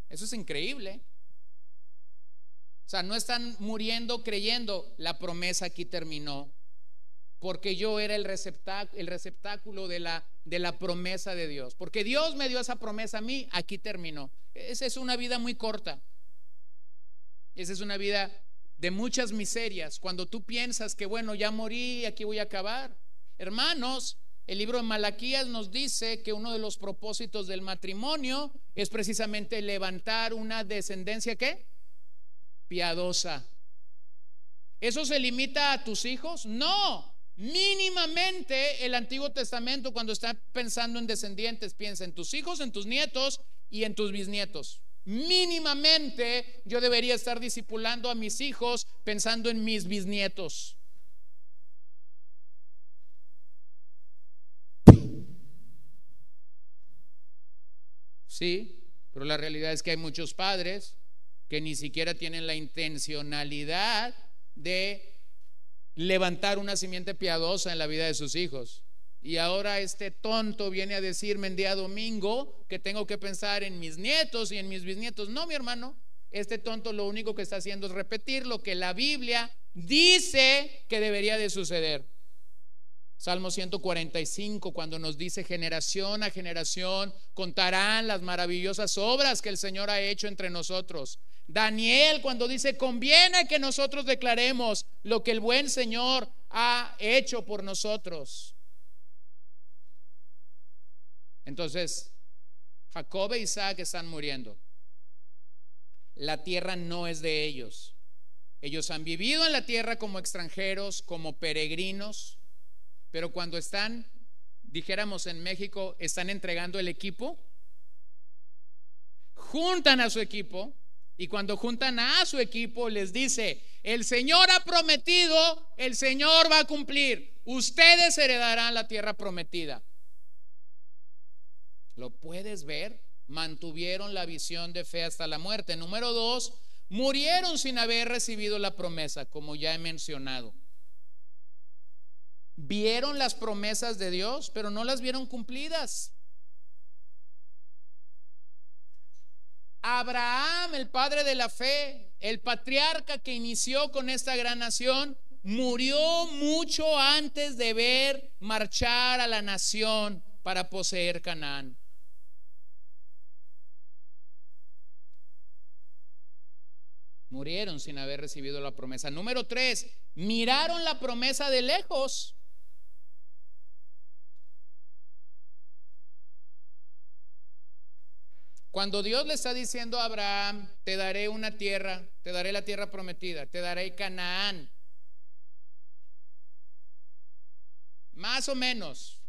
Eso es increíble. O sea, no están muriendo creyendo, la promesa aquí terminó porque yo era el receptáculo, de la promesa de Dios. Porque Dios me dio esa promesa a mí, aquí terminó. Esa es una vida muy corta. Esa es una vida de muchas miserias. Cuando tú piensas que, bueno, ya morí, aquí voy a acabar. Hermanos, el libro de Malaquías nos dice que uno de los propósitos del matrimonio es precisamente levantar una descendencia, ¿qué? Piadosa. ¿Eso se limita a tus hijos? No. Mínimamente el Antiguo Testamento cuando está pensando en descendientes piensa en tus hijos, en tus nietos y en tus bisnietos. Mínimamente yo debería estar discipulando a mis hijos pensando en mis bisnietos. Sí, pero la realidad es que hay muchos padres que ni siquiera tienen la intencionalidad de levantar una simiente piadosa en la vida de sus hijos. Y ahora este tonto viene a decirme en día domingo que tengo que pensar en mis nietos y en mis bisnietos. No, mi hermano, este tonto lo único que está haciendo es repetir lo que la Biblia dice que debería de suceder. Salmo 145, cuando nos dice generación a generación, contarán las maravillosas obras que el Señor ha hecho entre nosotros. Daniel, cuando dice, conviene que nosotros declaremos lo que el buen Señor ha hecho por nosotros. Entonces, Jacob e Isaac están muriendo. La tierra no es de ellos. Ellos han vivido en la tierra como extranjeros, como peregrinos pero cuando están, dijéramos en México, están entregando el equipo, juntan a su equipo y cuando juntan a su equipo les dice, el Señor ha prometido, el Señor va a cumplir, ustedes heredarán la tierra prometida. ¿Lo puedes ver? Mantuvieron la visión de fe hasta la muerte. Número dos, murieron sin haber recibido la promesa, como ya he mencionado vieron las promesas de Dios, pero no las vieron cumplidas. Abraham, el padre de la fe, el patriarca que inició con esta gran nación, murió mucho antes de ver marchar a la nación para poseer Canaán. Murieron sin haber recibido la promesa. Número tres, miraron la promesa de lejos. Cuando Dios le está diciendo a Abraham, te daré una tierra, te daré la tierra prometida, te daré Canaán. Más o menos,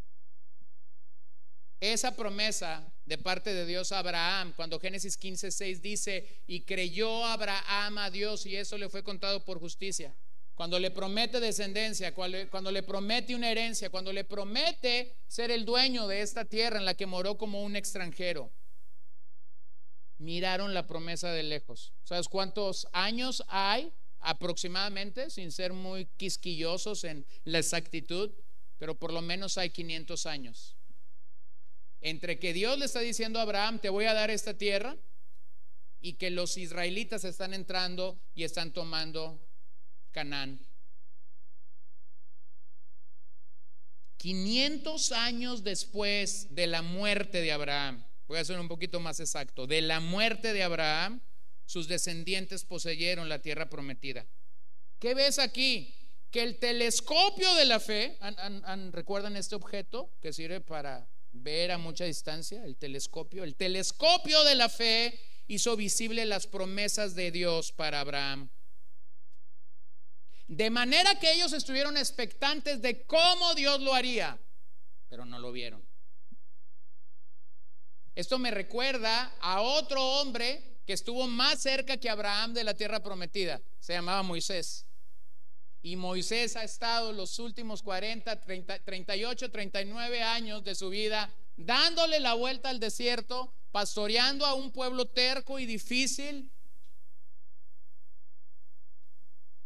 esa promesa de parte de Dios a Abraham, cuando Génesis 15, 6 dice, y creyó Abraham a Dios y eso le fue contado por justicia. Cuando le promete descendencia, cuando le promete una herencia, cuando le promete ser el dueño de esta tierra en la que moró como un extranjero miraron la promesa de lejos. ¿Sabes cuántos años hay aproximadamente, sin ser muy quisquillosos en la exactitud? Pero por lo menos hay 500 años. Entre que Dios le está diciendo a Abraham, te voy a dar esta tierra, y que los israelitas están entrando y están tomando Canaán. 500 años después de la muerte de Abraham, voy a ser un poquito más exacto, de la muerte de Abraham, sus descendientes poseyeron la tierra prometida. ¿Qué ves aquí? Que el telescopio de la fe, recuerdan este objeto que sirve para ver a mucha distancia? El telescopio. El telescopio de la fe hizo visible las promesas de Dios para Abraham. De manera que ellos estuvieron expectantes de cómo Dios lo haría, pero no lo vieron. Esto me recuerda a otro hombre que estuvo más cerca que Abraham de la tierra prometida. Se llamaba Moisés. Y Moisés ha estado los últimos 40, 38, 39 años de su vida dándole la vuelta al desierto, pastoreando a un pueblo terco y difícil.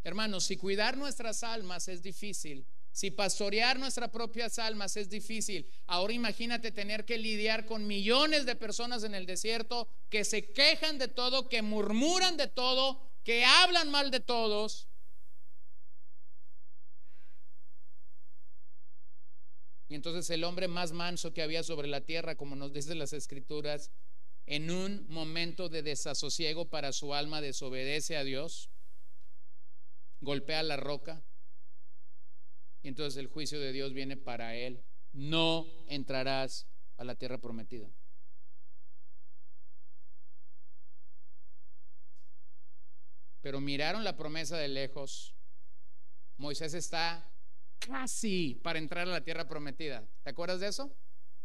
Hermanos, si cuidar nuestras almas es difícil, si pastorear nuestras propias almas es difícil, ahora imagínate tener que lidiar con millones de personas en el desierto que se quejan de todo, que murmuran de todo, que hablan mal de todos. Y entonces el hombre más manso que había sobre la tierra, como nos dicen las escrituras, en un momento de desasosiego para su alma desobedece a Dios, golpea la roca y entonces el juicio de Dios viene para él. No entrarás a la tierra prometida. Pero miraron la promesa de lejos. Moisés está casi para entrar a la tierra prometida. ¿Te acuerdas de eso?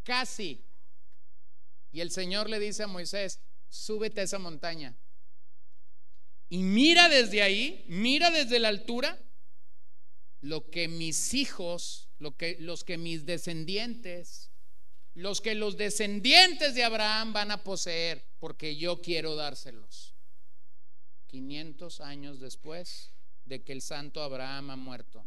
Casi. Y el Señor le dice a Moisés, súbete a esa montaña. Y mira desde ahí, mira desde la altura lo que mis hijos, lo que, los que mis descendientes, los que los descendientes de Abraham van a poseer, porque yo quiero dárselos. 500 años después de que el santo Abraham ha muerto.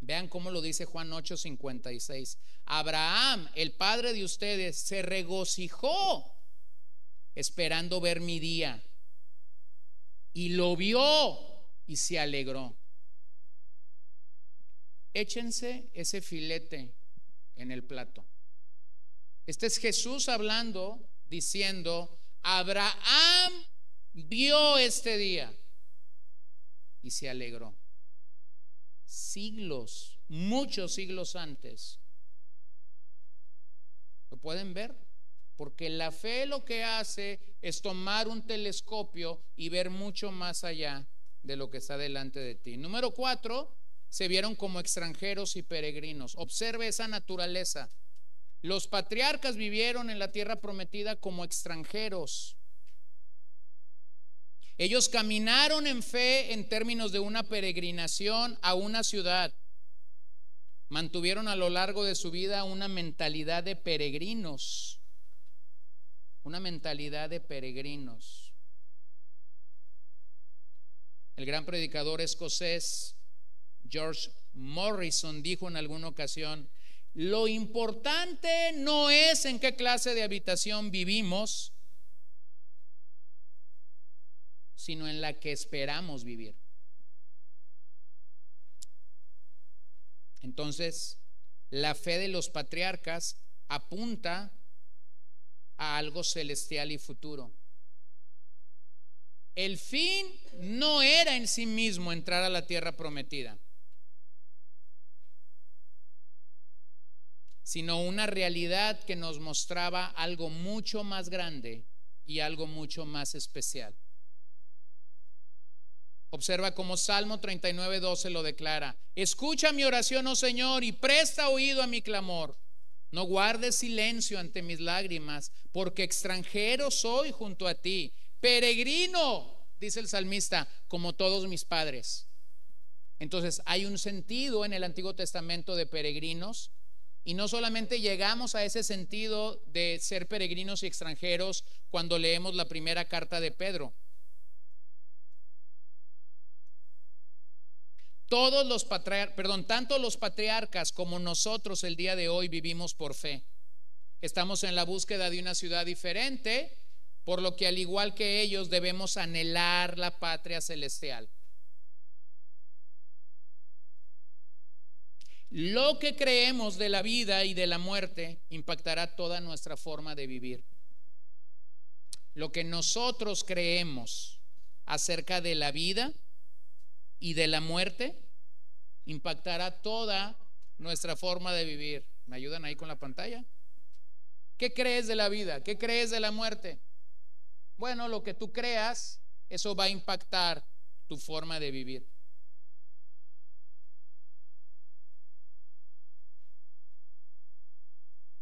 Vean cómo lo dice Juan 8:56. Abraham, el padre de ustedes, se regocijó esperando ver mi día. Y lo vio y se alegró. Échense ese filete en el plato. Este es Jesús hablando, diciendo, Abraham vio este día y se alegró. Siglos, muchos siglos antes. ¿Lo pueden ver? Porque la fe lo que hace es tomar un telescopio y ver mucho más allá de lo que está delante de ti. Número cuatro, se vieron como extranjeros y peregrinos. Observe esa naturaleza. Los patriarcas vivieron en la tierra prometida como extranjeros. Ellos caminaron en fe en términos de una peregrinación a una ciudad. Mantuvieron a lo largo de su vida una mentalidad de peregrinos. Una mentalidad de peregrinos. El gran predicador escocés George Morrison dijo en alguna ocasión, lo importante no es en qué clase de habitación vivimos, sino en la que esperamos vivir. Entonces, la fe de los patriarcas apunta a algo celestial y futuro. El fin no era en sí mismo entrar a la tierra prometida. Sino una realidad que nos mostraba algo mucho más grande y algo mucho más especial. Observa como Salmo 39, 12 lo declara. Escucha mi oración, oh Señor, y presta oído a mi clamor. No guardes silencio ante mis lágrimas, porque extranjero soy junto a ti. Peregrino, dice el salmista, como todos mis padres. Entonces hay un sentido en el Antiguo Testamento de peregrinos y no solamente llegamos a ese sentido de ser peregrinos y extranjeros cuando leemos la primera carta de Pedro. Todos los perdón, tanto los patriarcas como nosotros el día de hoy vivimos por fe. Estamos en la búsqueda de una ciudad diferente, por lo que al igual que ellos debemos anhelar la patria celestial. Lo que creemos de la vida y de la muerte impactará toda nuestra forma de vivir. Lo que nosotros creemos acerca de la vida y de la muerte impactará toda nuestra forma de vivir. ¿Me ayudan ahí con la pantalla? ¿Qué crees de la vida? ¿Qué crees de la muerte? Bueno, lo que tú creas, eso va a impactar tu forma de vivir.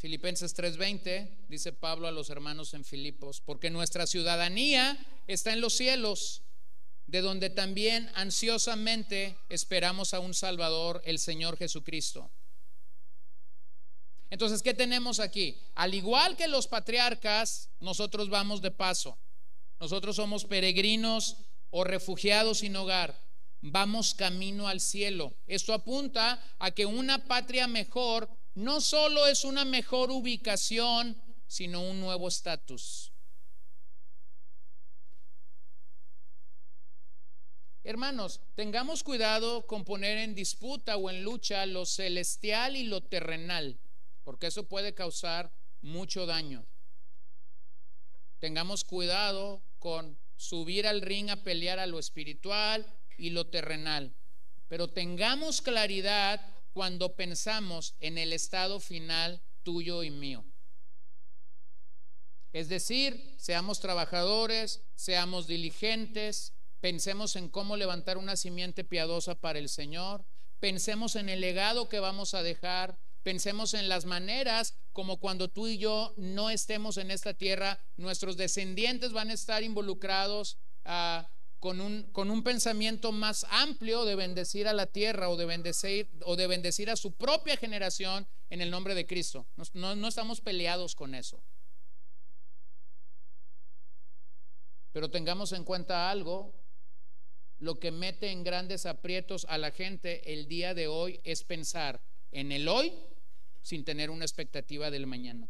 Filipenses 3:20, dice Pablo a los hermanos en Filipos, porque nuestra ciudadanía está en los cielos, de donde también ansiosamente esperamos a un Salvador, el Señor Jesucristo. Entonces, ¿qué tenemos aquí? Al igual que los patriarcas, nosotros vamos de paso. Nosotros somos peregrinos o refugiados sin hogar. Vamos camino al cielo. Esto apunta a que una patria mejor no solo es una mejor ubicación, sino un nuevo estatus. Hermanos, tengamos cuidado con poner en disputa o en lucha lo celestial y lo terrenal, porque eso puede causar mucho daño. Tengamos cuidado con subir al ring a pelear a lo espiritual y lo terrenal, pero tengamos claridad cuando pensamos en el estado final tuyo y mío. Es decir, seamos trabajadores, seamos diligentes, pensemos en cómo levantar una simiente piadosa para el Señor, pensemos en el legado que vamos a dejar, pensemos en las maneras como cuando tú y yo no estemos en esta tierra, nuestros descendientes van a estar involucrados a con un, con un pensamiento más amplio de bendecir a la tierra o de bendecir, o de bendecir a su propia generación en el nombre de Cristo. No, no estamos peleados con eso. Pero tengamos en cuenta algo, lo que mete en grandes aprietos a la gente el día de hoy es pensar en el hoy sin tener una expectativa del mañana.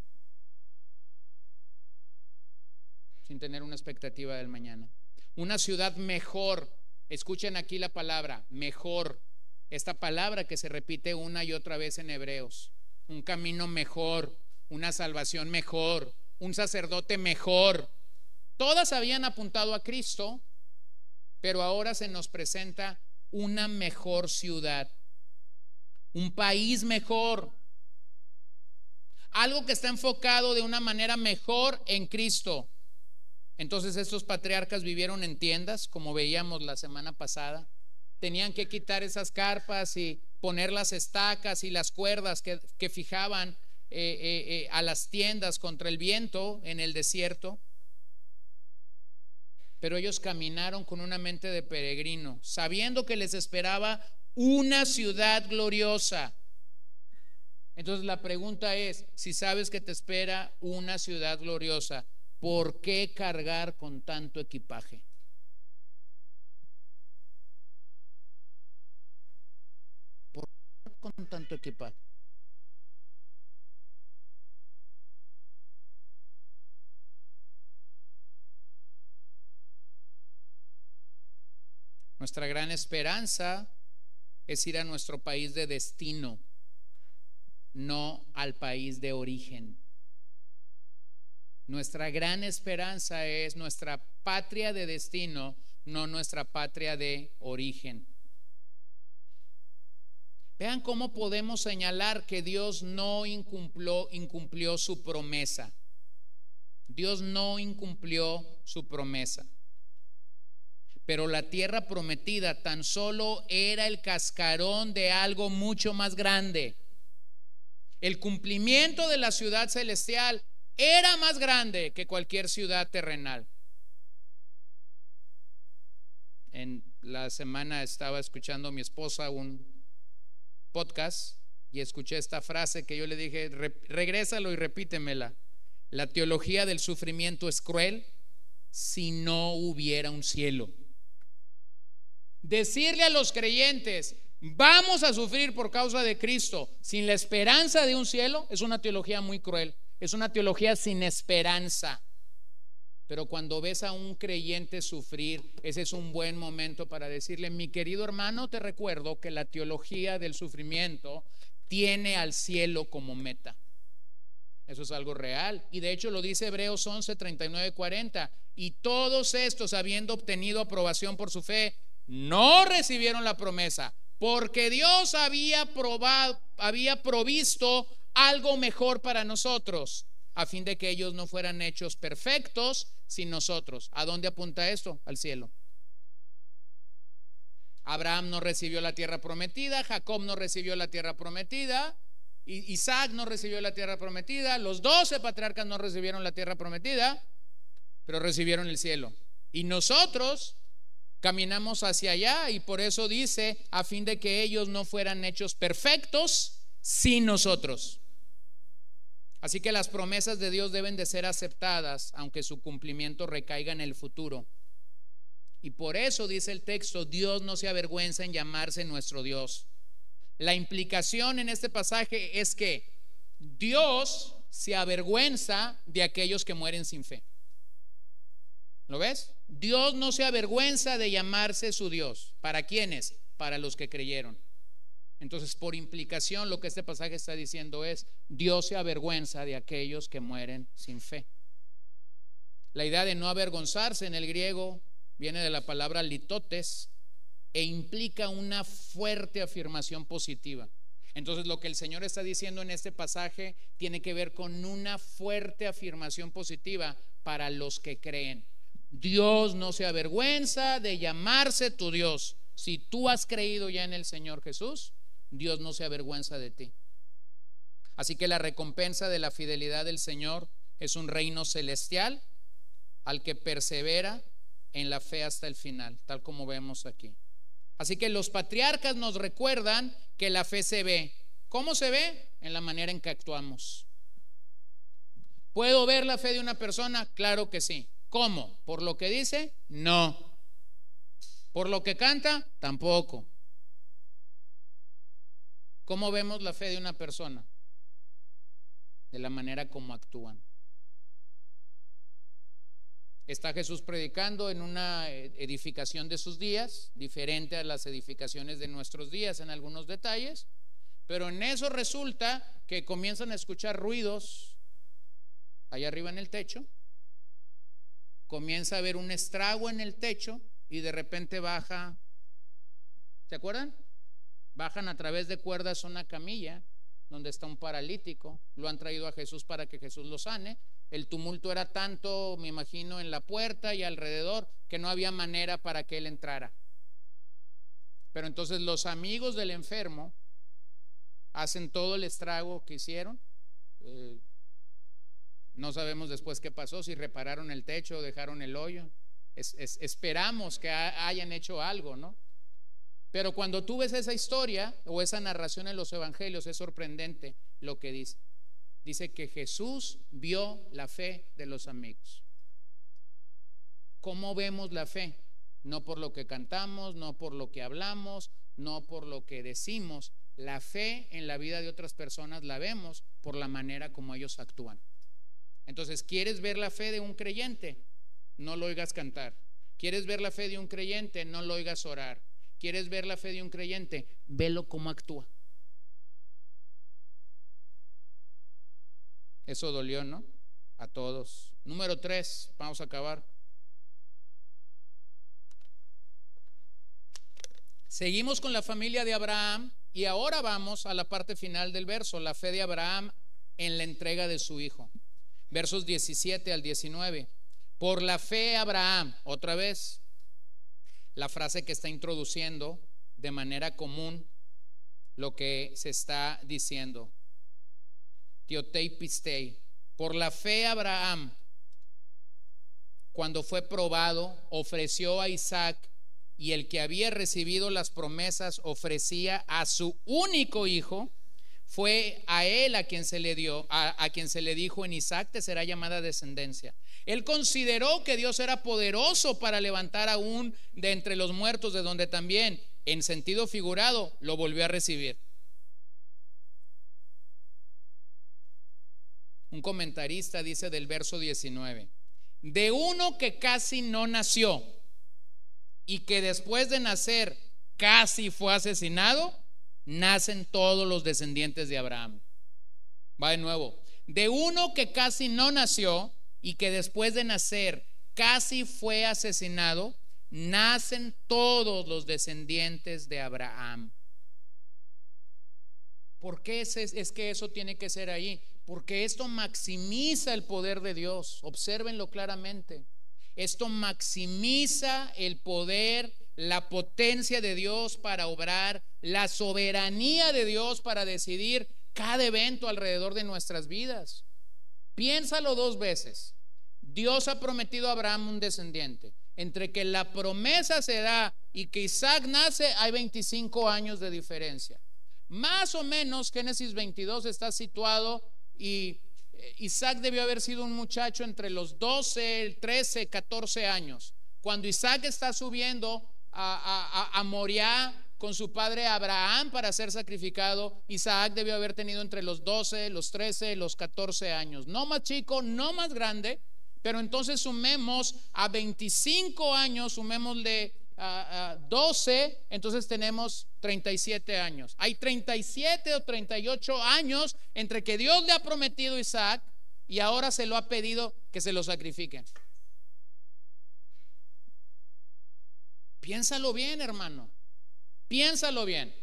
Sin tener una expectativa del mañana. Una ciudad mejor. Escuchen aquí la palabra, mejor. Esta palabra que se repite una y otra vez en Hebreos. Un camino mejor, una salvación mejor, un sacerdote mejor. Todas habían apuntado a Cristo, pero ahora se nos presenta una mejor ciudad, un país mejor, algo que está enfocado de una manera mejor en Cristo. Entonces estos patriarcas vivieron en tiendas, como veíamos la semana pasada. Tenían que quitar esas carpas y poner las estacas y las cuerdas que, fijaban eh, eh, eh, a las tiendas contra el viento en el desierto. Pero ellos caminaron con una mente de peregrino, sabiendo que les esperaba una ciudad gloriosa. Entonces la pregunta es, si sabes que te espera una ciudad gloriosa, ¿por qué cargar con tanto equipaje? ¿Por qué con tanto equipaje? Nuestra gran esperanza es ir a nuestro país de destino, no al país de origen. Nuestra gran esperanza es nuestra patria de destino, no nuestra patria de origen. Vean cómo podemos señalar que Dios no incumplió, incumplió su promesa. Dios no incumplió su promesa pero la tierra prometida tan solo era el cascarón de algo mucho más grande. El cumplimiento de la ciudad celestial era más grande que cualquier ciudad terrenal. En la semana estaba escuchando mi esposa un podcast y escuché esta frase que yo le dije, regrésalo y repítemela. La teología del sufrimiento es cruel si no hubiera un cielo. Decirle a los creyentes, vamos a sufrir por causa de Cristo sin la esperanza de un cielo, es una teología muy cruel, es una teología sin esperanza. Pero cuando ves a un creyente sufrir, ese es un buen momento para decirle, mi querido hermano, te recuerdo que la teología del sufrimiento tiene al cielo como meta. Eso es algo real. Y de hecho lo dice Hebreos 11, 39, 40. Y todos estos, habiendo obtenido aprobación por su fe, no recibieron la promesa, porque Dios había probado, había provisto algo mejor para nosotros, a fin de que ellos no fueran hechos perfectos sin nosotros. ¿A dónde apunta esto? Al cielo. Abraham no recibió la tierra prometida, Jacob no recibió la tierra prometida, Isaac no recibió la tierra prometida, los doce patriarcas no recibieron la tierra prometida, pero recibieron el cielo. Y nosotros Caminamos hacia allá y por eso dice, a fin de que ellos no fueran hechos perfectos sin nosotros. Así que las promesas de Dios deben de ser aceptadas, aunque su cumplimiento recaiga en el futuro. Y por eso dice el texto, Dios no se avergüenza en llamarse nuestro Dios. La implicación en este pasaje es que Dios se avergüenza de aquellos que mueren sin fe. ¿Lo ves? Dios no se avergüenza de llamarse su Dios. ¿Para quiénes? Para los que creyeron. Entonces, por implicación, lo que este pasaje está diciendo es, Dios se avergüenza de aquellos que mueren sin fe. La idea de no avergonzarse en el griego viene de la palabra litotes e implica una fuerte afirmación positiva. Entonces, lo que el Señor está diciendo en este pasaje tiene que ver con una fuerte afirmación positiva para los que creen. Dios no se avergüenza de llamarse tu Dios. Si tú has creído ya en el Señor Jesús, Dios no se avergüenza de ti. Así que la recompensa de la fidelidad del Señor es un reino celestial al que persevera en la fe hasta el final, tal como vemos aquí. Así que los patriarcas nos recuerdan que la fe se ve. ¿Cómo se ve? En la manera en que actuamos. ¿Puedo ver la fe de una persona? Claro que sí. ¿Cómo? ¿Por lo que dice? No. Por lo que canta, tampoco. ¿Cómo vemos la fe de una persona? De la manera como actúan. Está Jesús predicando en una edificación de sus días, diferente a las edificaciones de nuestros días en algunos detalles, pero en eso resulta que comienzan a escuchar ruidos allá arriba en el techo, comienza a haber un estrago en el techo y de repente baja, ¿se acuerdan? Bajan a través de cuerdas una camilla donde está un paralítico, lo han traído a Jesús para que Jesús lo sane el tumulto era tanto, me imagino, en la puerta y alrededor, que no había manera para que él entrara. Pero entonces los amigos del enfermo hacen todo el estrago que hicieron. Eh, no sabemos después qué pasó, si repararon el techo o dejaron el hoyo. esperamos que hayan hecho algo, ¿no? Pero cuando tú ves esa historia o esa narración en los evangelios, es sorprendente lo que dice dice que Jesús vio la fe de los amigos. ¿Cómo vemos la fe? No por lo que cantamos, no por lo que hablamos, no por lo que decimos. La fe en la vida de otras personas la vemos por la manera como ellos actúan. Entonces, ¿quieres ver la fe de un creyente? No lo oigas cantar. ¿Quieres ver la fe de un creyente? No lo oigas orar. ¿Quieres ver la fe de un creyente? Velo cómo actúa. Eso dolió, ¿no? A todos. Número tres, vamos a acabar. Seguimos con la familia de Abraham y ahora vamos a la parte final del verso, la fe de Abraham en la entrega de su hijo. Versos 17 al 19. Por la fe Abraham, otra vez, la frase que está introduciendo de manera común lo que se está diciendo. Por la fe Abraham, cuando fue probado, ofreció a Isaac y el que había recibido las promesas ofrecía a su único hijo, fue a él a quien se le dio, a, a, quien se le dijo en Isaac te será llamada descendencia. Él consideró que Dios era poderoso para levantar aún de entre los muertos, de donde también, en sentido figurado, lo volvió a recibir. Un comentarista dice del verso 19, de uno que casi no nació y que después de nacer casi fue asesinado, nacen todos los descendientes de Abraham. Va de nuevo, de uno que casi no nació y que después de nacer casi fue asesinado, nacen todos los descendientes de Abraham. ¿Por qué es, que eso tiene que ser ahí? Porque esto maximiza el poder de Dios. Obsérvenlo claramente. Esto maximiza el poder, la potencia de Dios para obrar, la soberanía de Dios para decidir cada evento alrededor de nuestras vidas. Piénsalo dos veces. Dios ha prometido a Abraham un descendiente. Entre que la promesa se da y que Isaac nace hay 25 años de diferencia. Más o menos Génesis 22 está situado y eh, Isaac debió haber sido un muchacho entre los 12, 13, 14 años. Cuando Isaac está subiendo a, a, Moriah con su padre Abraham para ser sacrificado, Isaac debió haber tenido entre los 12, los 13, los 14 años. No más chico, no más grande, pero entonces sumemos a 25 años, sumémosle a, 12, entonces tenemos 37 años. Hay 37 o 38 años entre que Dios le ha prometido a Isaac y ahora se lo ha pedido que se lo sacrifiquen. Piénsalo bien, hermano. Piénsalo bien.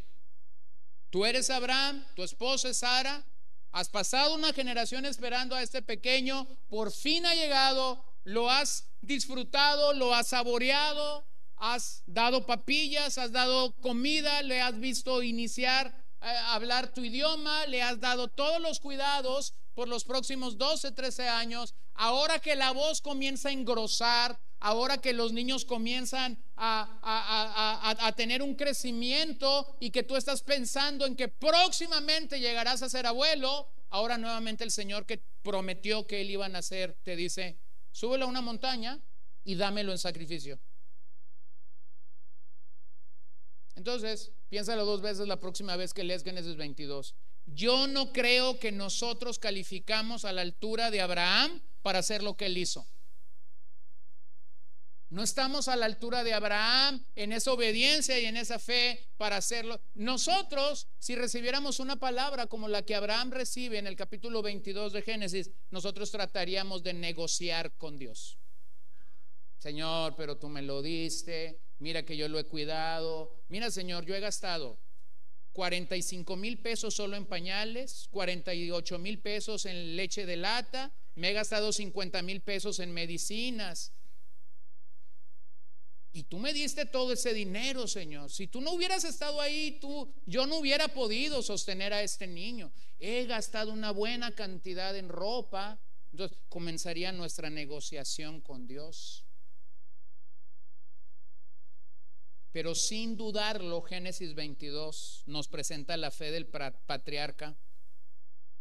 Tú eres Abraham, tu esposa es Sara. Has pasado una generación esperando a este pequeño. Por fin ha llegado. Lo has disfrutado, lo has saboreado has dado papillas, has dado comida, le has visto iniciar a eh, hablar tu idioma, le has dado todos los cuidados por los próximos 12, 13 años. Ahora que la voz comienza a engrosar, ahora que los niños comienzan a, a, tener un crecimiento y que tú estás pensando en que próximamente llegarás a ser abuelo, ahora nuevamente el Señor que prometió que él iba a nacer te dice, súbelo a una montaña y dámelo en sacrificio. Entonces, piénsalo dos veces la próxima vez que lees Génesis 22. Yo no creo que nosotros calificamos a la altura de Abraham para hacer lo que él hizo. No estamos a la altura de Abraham en esa obediencia y en esa fe para hacerlo. Nosotros, si recibiéramos una palabra como la que Abraham recibe en el capítulo 22 de Génesis, nosotros trataríamos de negociar con Dios. Señor, pero tú me lo diste, mira que yo lo he cuidado. Mira, Señor, yo he gastado 45 mil pesos solo en pañales, 48 mil pesos en leche de lata, me he gastado 50 mil pesos en medicinas. Y tú me diste todo ese dinero, Señor. Si tú no hubieras estado ahí, tú, yo no hubiera podido sostener a este niño. He gastado una buena cantidad en ropa. Entonces comenzaría nuestra negociación con Dios. Pero sin dudarlo, Génesis 22 nos presenta la fe del patriarca,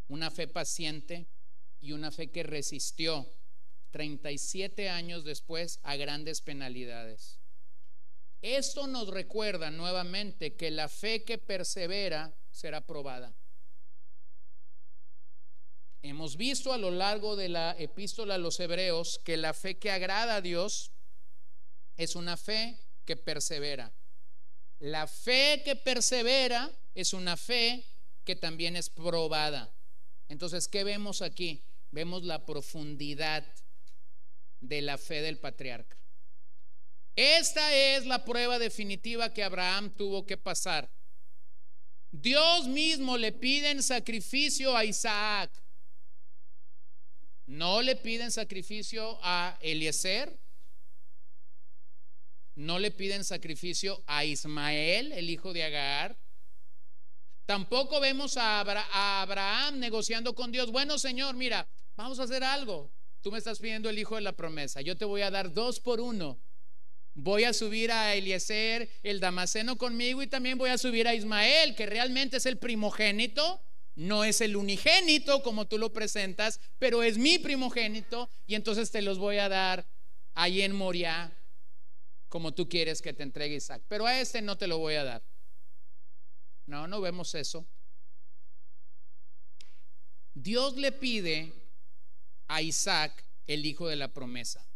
una fe paciente y una fe que resistió 37 años después a grandes penalidades. Esto nos recuerda nuevamente que la fe que persevera será probada. Hemos visto a lo largo de la epístola a los hebreos que la fe que agrada a Dios es una fe que persevera. La fe que persevera es una fe que también es probada. Entonces, ¿qué vemos aquí? Vemos la profundidad de la fe del patriarca. Esta es la prueba definitiva que Abraham tuvo que pasar. Dios mismo le pide en sacrificio a Isaac. No le piden sacrificio a Eliezer, no le piden sacrificio a Ismael, el hijo de Agar. Tampoco vemos a, Abraham negociando con Dios. Bueno, Señor, mira, vamos a hacer algo. Tú me estás pidiendo el hijo de la promesa. Yo te voy a dar dos por uno. Voy a subir a Eliezer, el Damaseno conmigo, y también voy a subir a Ismael, que realmente es el primogénito. No es el unigénito como tú lo presentas, pero es mi primogénito, y entonces te los voy a dar ahí en Moria como tú quieres que te entregue Isaac. Pero a este no te lo voy a dar. No, no vemos eso. Dios le pide a Isaac el hijo de la promesa.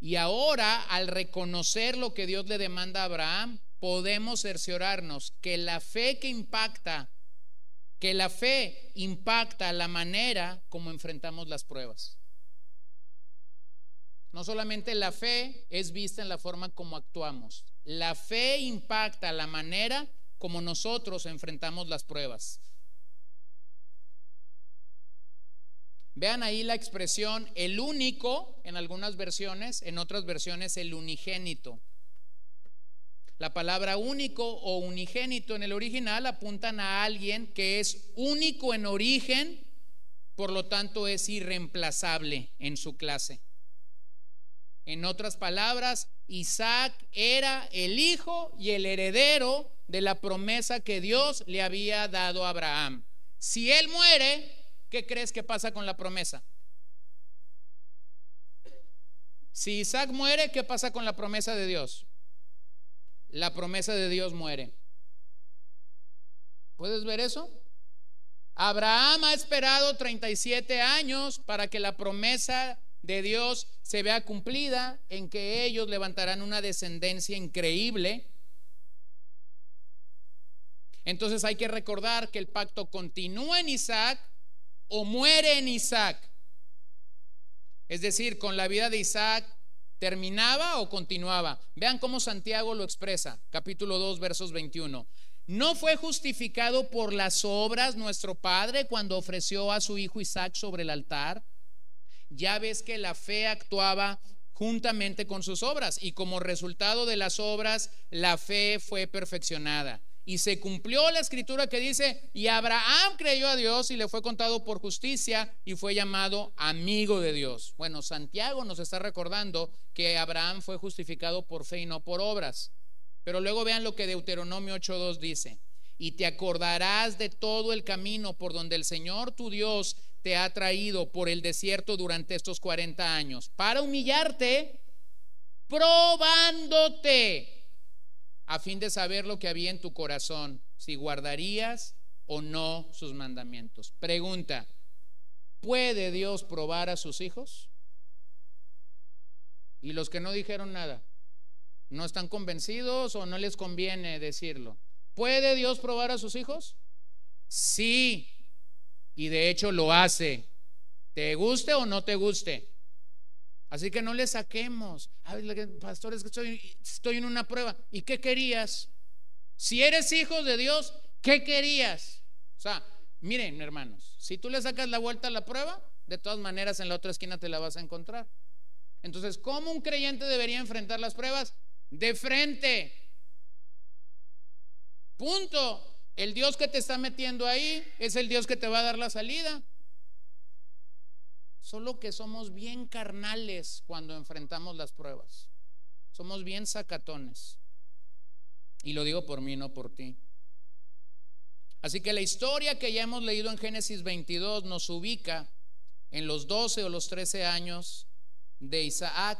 Y ahora, al reconocer lo que Dios le demanda a Abraham, podemos cerciorarnos que la fe que impacta, que la fe impacta la manera como enfrentamos las pruebas. No solamente la fe es vista en la forma como actuamos, la fe impacta la manera como nosotros enfrentamos las pruebas. Vean ahí la expresión el único en algunas versiones, en otras versiones el unigénito. La palabra único o unigénito en el original apuntan a alguien que es único en origen, por lo tanto es irreemplazable en su clase. En otras palabras, Isaac era el hijo y el heredero de la promesa que Dios le había dado a Abraham. Si él muere, ¿qué crees que pasa con la promesa? Si Isaac muere, ¿qué pasa con la promesa de Dios? La promesa de Dios muere. ¿Puedes ver eso? Abraham ha esperado 37 años para que la promesa de Dios se vea cumplida, en que ellos levantarán una descendencia increíble. Entonces hay que recordar que el pacto continúa en Isaac o muere en Isaac. Es decir, con la vida de Isaac terminaba o continuaba. Vean cómo Santiago lo expresa, capítulo 2, versos 21. ¿No fue justificado por las obras nuestro Padre cuando ofreció a su hijo Isaac sobre el altar? Ya ves que la fe actuaba juntamente con sus obras y como resultado de las obras la fe fue perfeccionada. Y se cumplió la escritura que dice, y Abraham creyó a Dios y le fue contado por justicia y fue llamado amigo de Dios. Bueno, Santiago nos está recordando que Abraham fue justificado por fe y no por obras. Pero luego vean lo que Deuteronomio 8.2 dice, y te acordarás de todo el camino por donde el Señor tu Dios te ha traído por el desierto durante estos 40 años para humillarte probándote, a fin de saber lo que había en tu corazón, si guardarías o no sus mandamientos. Pregunta, ¿puede Dios probar a sus hijos? Y los que no dijeron nada, ¿no están convencidos o no les conviene decirlo? ¿Puede Dios probar a sus hijos? Sí, y de hecho lo hace. ¿Te guste o no te guste? Así que no le saquemos. pastores, que estoy, estoy en una prueba. ¿Y qué querías? Si eres hijo de Dios, ¿qué querías? O sea, miren, hermanos, si tú le sacas la vuelta a la prueba, de todas maneras en la otra esquina te la vas a encontrar. Entonces, ¿cómo un creyente debería enfrentar las pruebas? De frente. Punto. El Dios que te está metiendo ahí es el Dios que te va a dar la salida. Solo que somos bien carnales cuando enfrentamos las pruebas. Somos bien sacatones. Y lo digo por mí, no por ti. Así que la historia que ya hemos leído en Génesis 22 nos ubica en los 12 o los 13 años de Isaac.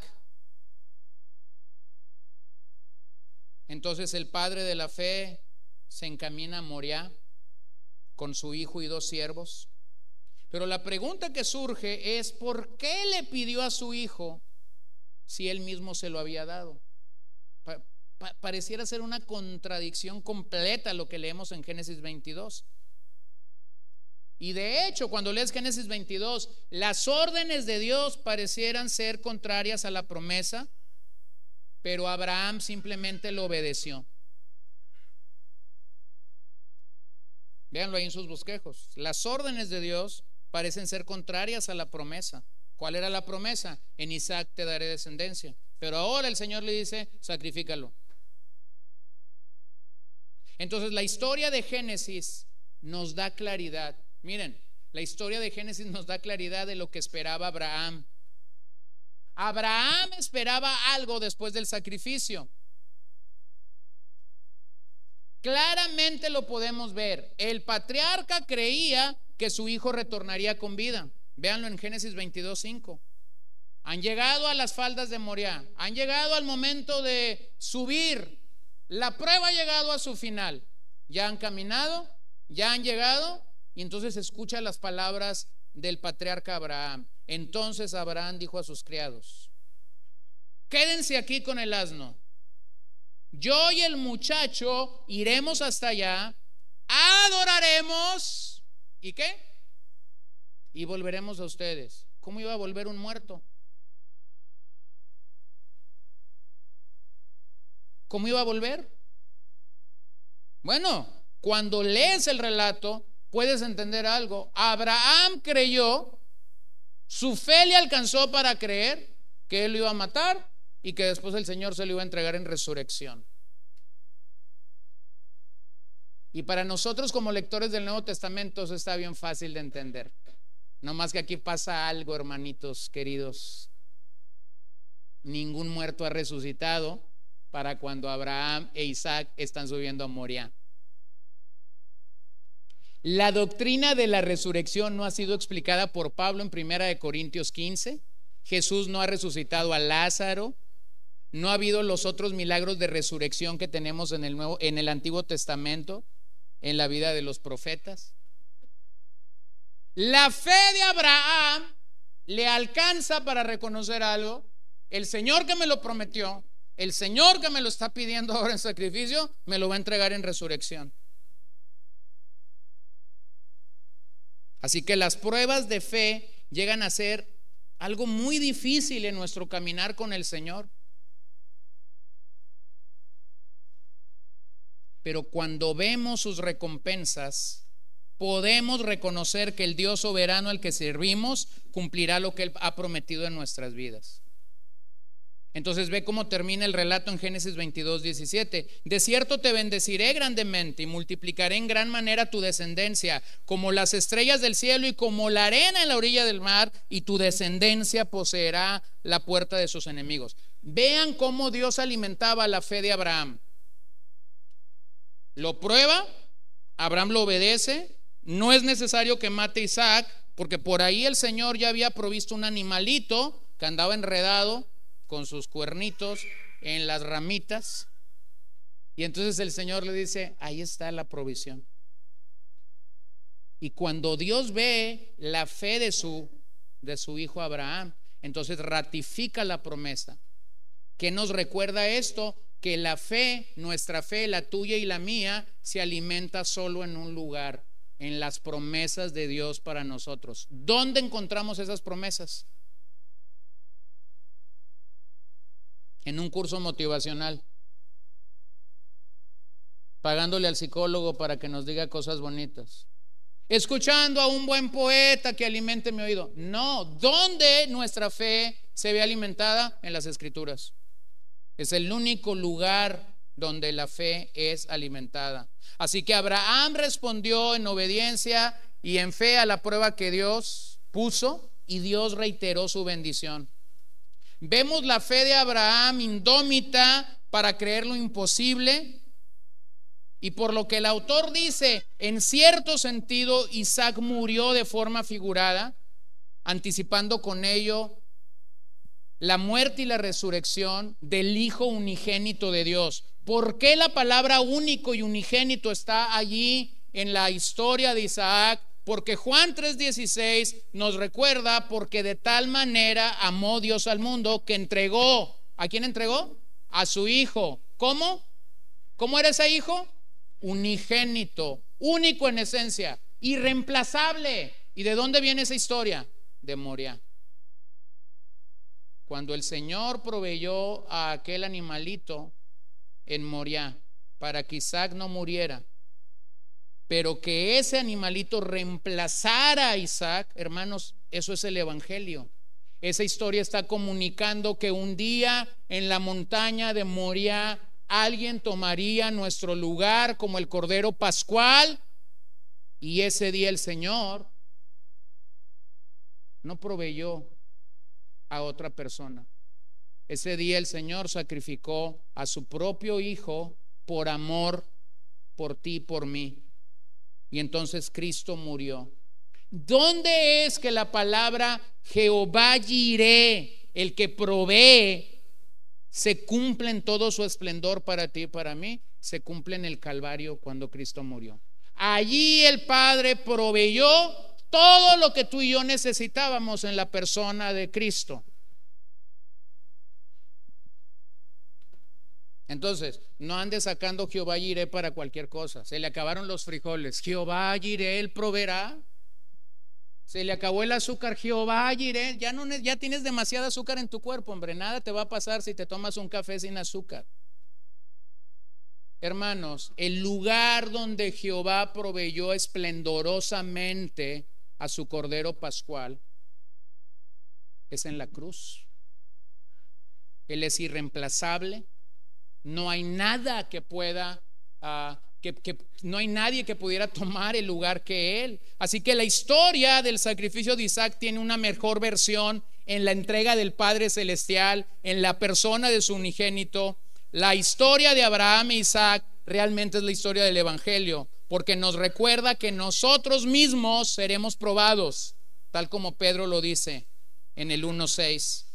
Entonces el padre de la fe se encamina a Moriah con su hijo y dos siervos. Pero la pregunta que surge es, ¿por qué le pidió a su hijo si él mismo se lo había dado? pareciera ser una contradicción completa lo que leemos en Génesis 22. Y de hecho, cuando lees Génesis 22, las órdenes de Dios parecieran ser contrarias a la promesa, pero Abraham simplemente lo obedeció. Véanlo ahí en sus bosquejos. Las órdenes de Dios parecen ser contrarias a la promesa. ¿Cuál era la promesa? En Isaac te daré descendencia. Pero ahora el Señor le dice, sacrifícalo. Entonces la historia de Génesis nos da claridad. Miren, la historia de Génesis nos da claridad de lo que esperaba Abraham. Abraham esperaba algo después del sacrificio. Claramente lo podemos ver. El patriarca creía que su hijo retornaría con vida. Véanlo en Génesis 22:5. Han llegado a las faldas de Moriah, han llegado al momento de subir. La prueba ha llegado a su final. Ya han caminado, ya han llegado, y entonces escucha las palabras del patriarca Abraham. Entonces Abraham dijo a sus criados: Quédense aquí con el asno yo y el muchacho iremos hasta allá, adoraremos, ¿y qué? Y volveremos a ustedes. ¿Cómo iba a volver un muerto? ¿Cómo iba a volver? Bueno, cuando lees el relato, puedes entender algo. Abraham creyó, su fe le alcanzó para creer que él lo iba a matar y que después el Señor se lo iba a entregar en resurrección. Y para nosotros como lectores del Nuevo Testamento eso está bien fácil de entender. No más que aquí pasa algo, hermanitos queridos. Ningún muerto ha resucitado para cuando Abraham e Isaac están subiendo a Moria. La doctrina de la resurrección no ha sido explicada por Pablo en Primera de Corintios 15. Jesús no ha resucitado a Lázaro. No ha habido los otros milagros de resurrección que tenemos en el Nuevo en el Antiguo Testamento en la vida de los profetas. La fe de Abraham le alcanza para reconocer algo. El Señor que me lo prometió, el Señor que me lo está pidiendo ahora en sacrificio, me lo va a entregar en resurrección. Así que las pruebas de fe llegan a ser algo muy difícil en nuestro caminar con el Señor. Pero cuando vemos sus recompensas, podemos reconocer que el Dios soberano al que servimos cumplirá lo que Él ha prometido en nuestras vidas. Entonces ve cómo termina el relato en Génesis 22, 17. De cierto te bendeciré grandemente y multiplicaré en gran manera tu descendencia, como las estrellas del cielo y como la arena en la orilla del mar, y tu descendencia poseerá la puerta de sus enemigos. Vean cómo Dios alimentaba la fe de Abraham lo prueba, Abraham lo obedece, no es necesario que mate a Isaac, porque por ahí el Señor ya había provisto un animalito que andaba enredado con sus cuernitos en las ramitas. Y entonces el Señor le dice, ahí está la provisión. Y cuando Dios ve la fe de su, de su hijo Abraham, entonces ratifica la promesa. ¿Qué nos recuerda esto? Que la fe, nuestra fe, la tuya y la mía, se alimenta solo en un lugar, en las promesas de Dios para nosotros. ¿Dónde encontramos esas promesas? En un curso motivacional, pagándole al psicólogo para que nos diga cosas bonitas escuchando a un buen poeta que alimente mi oído. No, ¿dónde nuestra fe se ve alimentada? En las escrituras. Es el único lugar donde la fe es alimentada. Así que Abraham respondió en obediencia y en fe a la prueba que Dios puso y Dios reiteró su bendición. Vemos la fe de Abraham indómita para creer lo imposible y por lo que el autor dice, en cierto sentido, Isaac murió de forma figurada, anticipando con ello la muerte y la resurrección del Hijo unigénito de Dios. ¿Por qué la palabra único y unigénito está allí en la historia de Isaac? Porque Juan 3:16 nos recuerda porque de tal manera amó Dios al mundo que entregó, ¿a quién entregó? A su Hijo. ¿Cómo? ¿Cómo era ese Hijo? unigénito, único en esencia, irreemplazable. ¿Y de dónde viene esa historia? De Moria. Cuando el Señor proveyó a aquel animalito en Moria para que Isaac no muriera, pero que ese animalito reemplazara a Isaac, hermanos, eso es el Evangelio. Esa historia está comunicando que un día en la montaña de Moria alguien tomaría nuestro lugar como el Cordero Pascual y ese día el Señor no proveyó a otra persona. Ese día el Señor sacrificó a su propio Hijo por amor por ti por mí. Y entonces Cristo murió. ¿Dónde es que la palabra Jehová Jiré, el que provee, se cumple en todo su esplendor para ti y para mí, se cumple en el Calvario cuando Cristo murió. Allí el Padre proveyó todo lo que tú y yo necesitábamos en la persona de Cristo. Entonces, no ande sacando Jehová iré para cualquier cosa. Se le acabaron los frijoles. Jehová iré, él proveerá. Se le acabó el azúcar, Jehová, iré. Ya, ya tienes demasiada azúcar en tu cuerpo, hombre. Nada te va a pasar si te tomas un café sin azúcar. Hermanos, el lugar donde Jehová proveyó esplendorosamente a su Cordero Pascual es en la cruz. Él es irreemplazable. No hay nada que pueda uh, que, no hay nadie que pudiera tomar el lugar que él. Así que la historia del sacrificio de Isaac tiene una mejor versión en la entrega del Padre Celestial, en la persona de su unigénito. La historia de Abraham e Isaac realmente es la historia del Evangelio, porque nos recuerda que nosotros mismos seremos probados, tal como Pedro lo dice en el 1.6,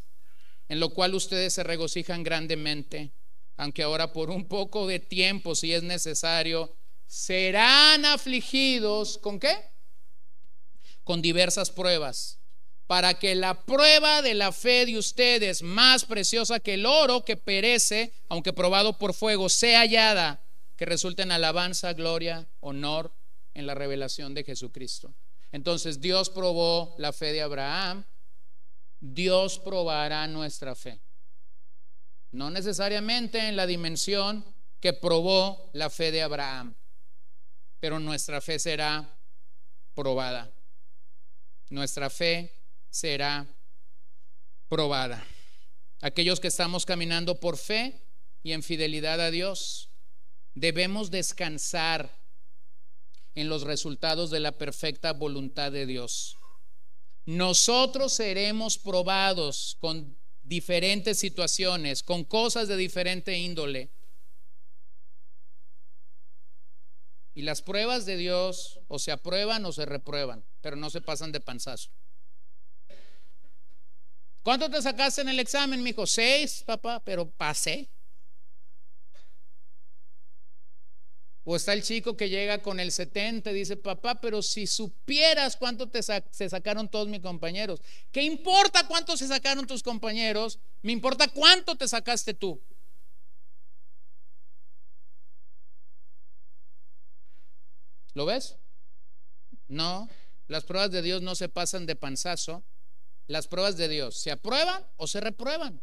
en lo cual ustedes se regocijan grandemente aunque ahora por un poco de tiempo, si es necesario, serán afligidos con qué? Con diversas pruebas, para que la prueba de la fe de ustedes, más preciosa que el oro que perece, aunque probado por fuego, sea hallada, que resulte en alabanza, gloria, honor en la revelación de Jesucristo. Entonces Dios probó la fe de Abraham, Dios probará nuestra fe no necesariamente en la dimensión que probó la fe de Abraham, pero nuestra fe será probada. Nuestra fe será probada. Aquellos que estamos caminando por fe y en fidelidad a Dios, debemos descansar en los resultados de la perfecta voluntad de Dios. Nosotros seremos probados con diferentes situaciones, con cosas de diferente índole. Y las pruebas de Dios o se aprueban o se reprueban, pero no se pasan de panzazo. ¿Cuánto te sacaste en el examen, mi hijo? Seis, papá, pero pasé. O está el chico que llega con el 70 y dice, papá, pero si supieras cuánto te se sacaron todos mis compañeros. ¿Qué importa cuánto se sacaron tus compañeros? Me importa cuánto te sacaste tú. ¿Lo ves? No, las pruebas de Dios no se pasan de panzazo. Las pruebas de Dios se aprueban o se reprueban.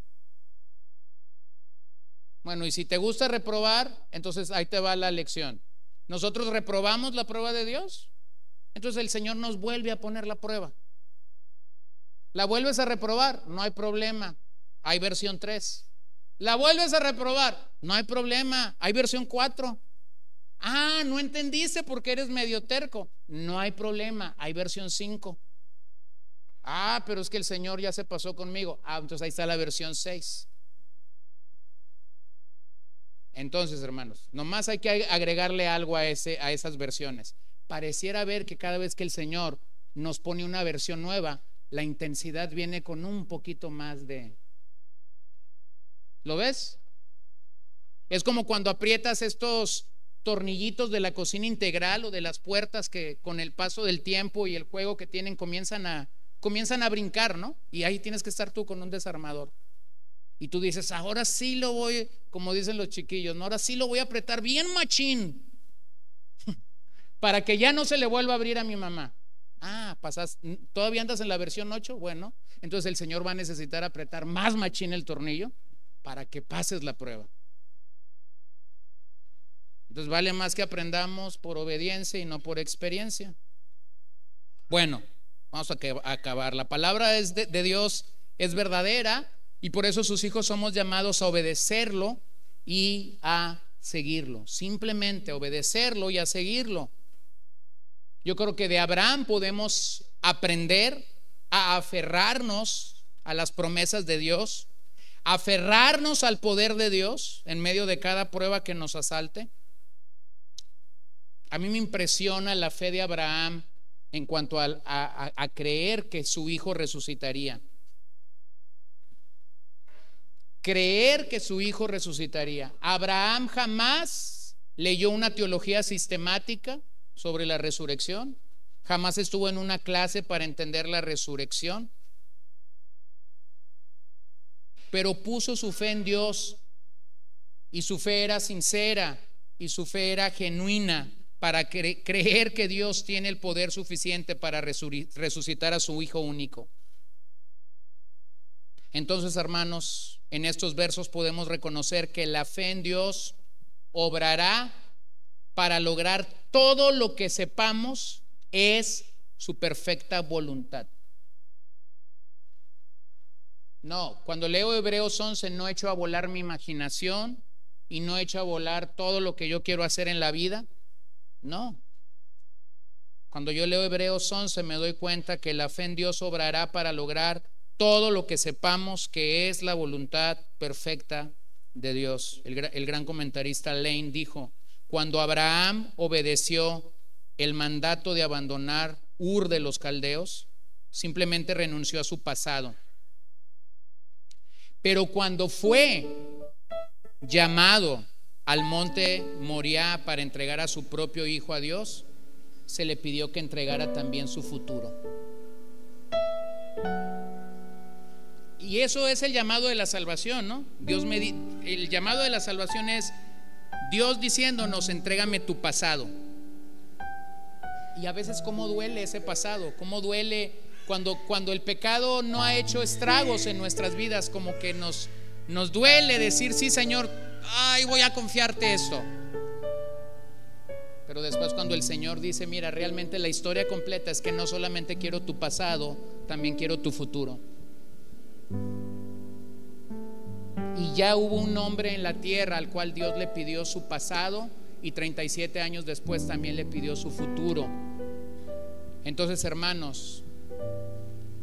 Bueno, y si te gusta reprobar, entonces ahí te va la lección. Nosotros reprobamos la prueba de Dios, entonces el Señor nos vuelve a poner la prueba. La vuelves a reprobar, no hay problema, hay versión 3. La vuelves a reprobar, no hay problema, hay versión 4. Ah, no entendiste porque eres medio terco, no hay problema, hay versión 5. Ah, pero es que el Señor ya se pasó conmigo. Ah, entonces ahí está la versión 6. Entonces, hermanos, nomás hay que agregarle algo a, ese, a esas versiones. Pareciera ver que cada vez que el Señor nos pone una versión nueva, la intensidad viene con un poquito más de... ¿Lo ves? Es como cuando aprietas estos tornillitos de la cocina integral o de las puertas que con el paso del tiempo y el juego que tienen comienzan a, comienzan a brincar, ¿no? Y ahí tienes que estar tú con un desarmador. Y tú dices, ahora sí lo voy, como dicen los chiquillos, ¿no? ahora sí lo voy a apretar bien machín [laughs] para que ya no se le vuelva a abrir a mi mamá. Ah, pasas, todavía andas en la versión 8, bueno, entonces el Señor va a necesitar apretar más machín el tornillo para que pases la prueba. Entonces vale más que aprendamos por obediencia y no por experiencia. Bueno, vamos a acabar. La palabra de Dios es verdadera y por eso sus hijos somos llamados a obedecerlo y a seguirlo. Simplemente obedecerlo y a seguirlo. Yo creo que de Abraham podemos aprender a aferrarnos a las promesas de Dios, aferrarnos al poder de Dios en medio de cada prueba que nos asalte. A mí me impresiona la fe de Abraham en cuanto a, a creer que su hijo resucitaría creer que su hijo resucitaría. Abraham jamás leyó una teología sistemática sobre la resurrección, jamás estuvo en una clase para entender la resurrección, pero puso su fe en Dios y su fe era sincera y su fe era genuina para creer que Dios tiene el poder suficiente para resucitar a su Hijo único. Entonces, hermanos, en estos versos podemos reconocer que la fe en Dios obrará para lograr todo lo que sepamos es su perfecta voluntad. No, cuando leo Hebreos 11 no echo a volar mi imaginación y no echo a volar todo lo que yo quiero hacer en la vida. No. Cuando yo leo Hebreos 11 me doy cuenta que la fe en Dios obrará para lograr todo lo que sepamos que es la voluntad perfecta de Dios. El, gran comentarista Lane dijo, cuando Abraham obedeció el mandato de abandonar Ur de los Caldeos, simplemente renunció a su pasado. Pero cuando fue llamado al monte Moriah para entregar a su propio hijo a Dios, se le pidió que entregara también su futuro. Y eso es el llamado de la salvación, ¿no? Dios me el llamado de la salvación es Dios diciéndonos, entrégame tu pasado. Y a veces cómo duele ese pasado, cómo duele cuando, cuando el pecado no ha hecho estragos en nuestras vidas, como que nos, nos duele decir, sí Señor, ay, voy a confiarte esto. Pero después cuando el Señor dice, mira, realmente la historia completa es que no solamente quiero tu pasado, también quiero tu futuro. Y ya hubo un hombre en la tierra al cual Dios le pidió su pasado y 37 años después también le pidió su futuro. Entonces, hermanos,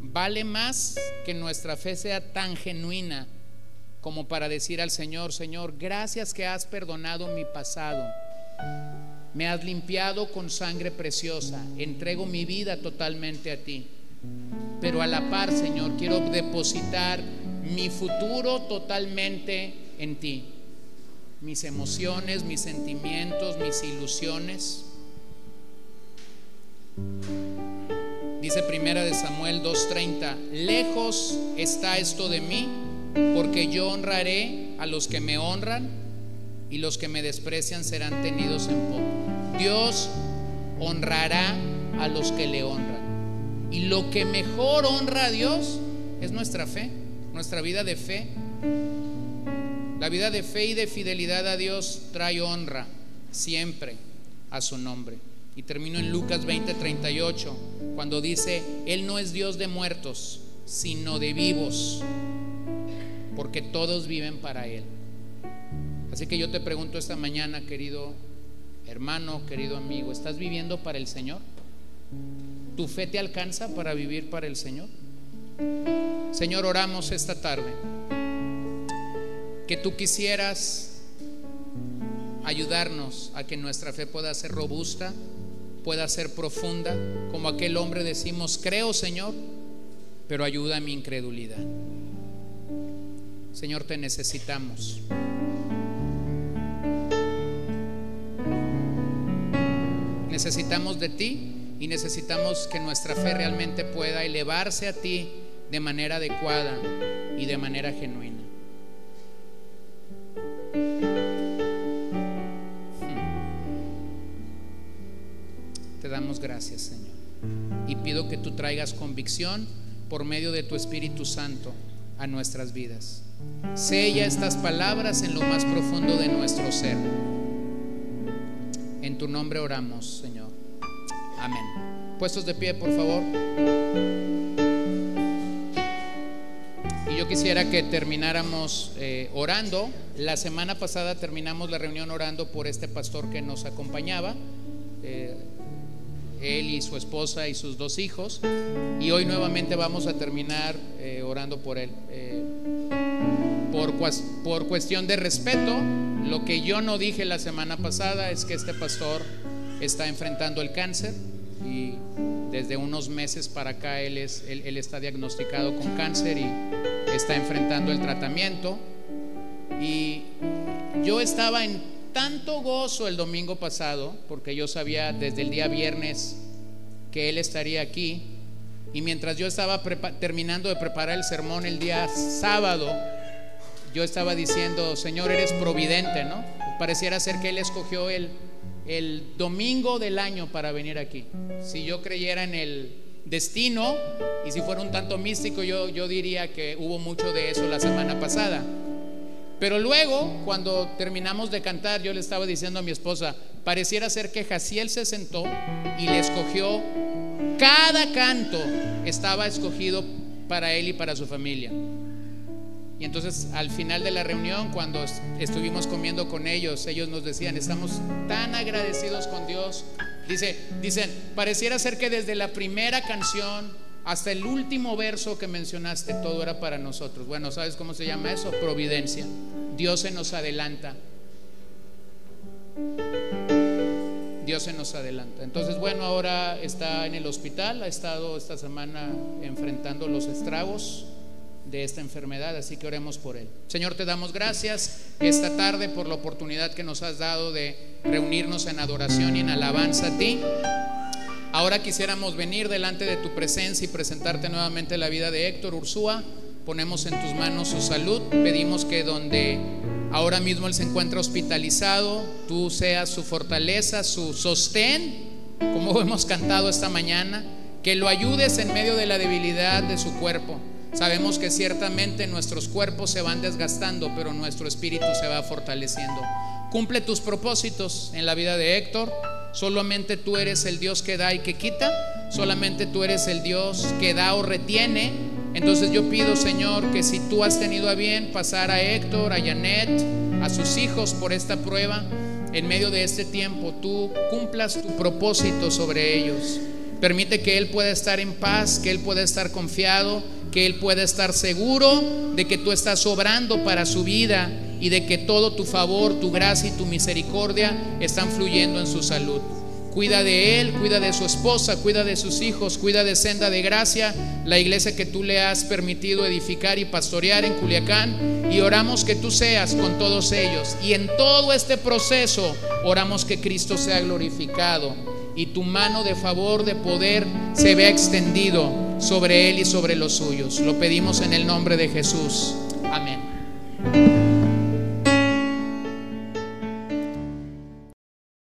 vale más que nuestra fe sea tan genuina como para decir al Señor, Señor, gracias que has perdonado mi pasado. Me has limpiado con sangre preciosa. Entrego mi vida totalmente a ti. Pero a la par, Señor, quiero depositar mi futuro totalmente en ti. Mis emociones, mis sentimientos, mis ilusiones. Dice primera de Samuel 2:30, lejos está esto de mí, porque yo honraré a los que me honran y los que me desprecian serán tenidos en poco. Dios honrará a los que le honran. Y lo que mejor honra a Dios es nuestra fe, nuestra vida de fe. La vida de fe y de fidelidad a Dios trae honra siempre a su nombre. Y termino en Lucas 20:38, cuando dice, Él no es Dios de muertos, sino de vivos, porque todos viven para Él. Así que yo te pregunto esta mañana, querido hermano, querido amigo, ¿estás viviendo para el Señor? ¿Tu fe te alcanza para vivir para el Señor? Señor, oramos esta tarde que tú quisieras ayudarnos a que nuestra fe pueda ser robusta, pueda ser profunda, como aquel hombre decimos, creo Señor, pero ayuda a mi incredulidad. Señor, te necesitamos. Necesitamos de ti y necesitamos que nuestra fe realmente pueda elevarse a ti de manera adecuada y de manera genuina. Te damos gracias, Señor. Y pido que tú traigas convicción por medio de tu Espíritu Santo a nuestras vidas. Sella estas palabras en lo más profundo de nuestro ser. En tu nombre oramos, Señor. Amén. Puestos de pie, por favor. Y yo quisiera que termináramos eh, orando. La semana pasada terminamos la reunión orando por este pastor que nos acompañaba. Eh, él y su esposa y sus dos hijos. Y hoy nuevamente vamos a terminar eh, orando por él. por, por cuestión de respeto, lo que yo no dije la semana pasada es que este pastor está enfrentando el cáncer y desde unos meses para acá él, es, él, está diagnosticado con cáncer y está enfrentando el tratamiento. Y yo estaba en tanto gozo el domingo pasado, porque yo sabía desde el día viernes que él estaría aquí. Y mientras yo estaba terminando de preparar el sermón el día sábado, yo estaba diciendo, Señor, eres providente, ¿no? Pareciera ser que Él escogió el, el domingo del año para venir aquí. Si yo creyera en el destino y si fuera un tanto místico, yo, yo diría que hubo mucho de eso la semana pasada. Pero luego, cuando terminamos de cantar, yo le estaba diciendo a mi esposa, pareciera ser que Jaciel se sentó y le escogió, cada canto estaba escogido para él y para su familia. Y entonces al final de la reunión, cuando estuvimos comiendo con ellos, ellos nos decían, estamos tan agradecidos con Dios. Dice, dicen, pareciera ser que desde la primera canción hasta el último verso que mencionaste, todo era para nosotros. Bueno, ¿sabes cómo se llama eso? Providencia. Dios se nos adelanta. Dios se nos adelanta. Entonces, bueno, ahora está en el hospital, ha estado esta semana enfrentando los estragos de esta enfermedad, así que oremos por él. Señor, te damos gracias esta tarde por la oportunidad que nos has dado de reunirnos en adoración y en alabanza a ti. Ahora quisiéramos venir delante de tu presencia y presentarte nuevamente la vida de Héctor Ursúa. Ponemos en tus manos su salud. Pedimos que donde ahora mismo él se encuentra hospitalizado, tú seas su fortaleza, su sostén, como hemos cantado esta mañana, que lo ayudes en medio de la debilidad de su cuerpo Sabemos que ciertamente nuestros cuerpos se van desgastando, pero nuestro espíritu se va fortaleciendo. Cumple tus propósitos en la vida de Héctor. Solamente tú eres el Dios que da y que quita. Solamente tú eres el Dios que da o retiene. Entonces yo pido, Señor, que si tú has tenido a bien pasar a Héctor, a Janet, a sus hijos por esta prueba, en medio de este tiempo, tú cumplas tu propósito sobre ellos. Permite que Él pueda estar en paz, que Él pueda estar confiado que Él pueda estar seguro de que tú estás obrando para su vida y de que todo tu favor, tu gracia y tu misericordia están fluyendo en su salud. Cuida de él, cuida de su esposa, cuida de sus hijos, cuida de Senda de Gracia, la iglesia que tú le has permitido edificar y pastorear en Culiacán. Y oramos que tú seas con todos ellos. Y en todo este proceso oramos que Cristo sea glorificado y tu mano de favor, de poder, se vea extendido sobre él y sobre los suyos. Lo pedimos en el nombre de Jesús. Amén.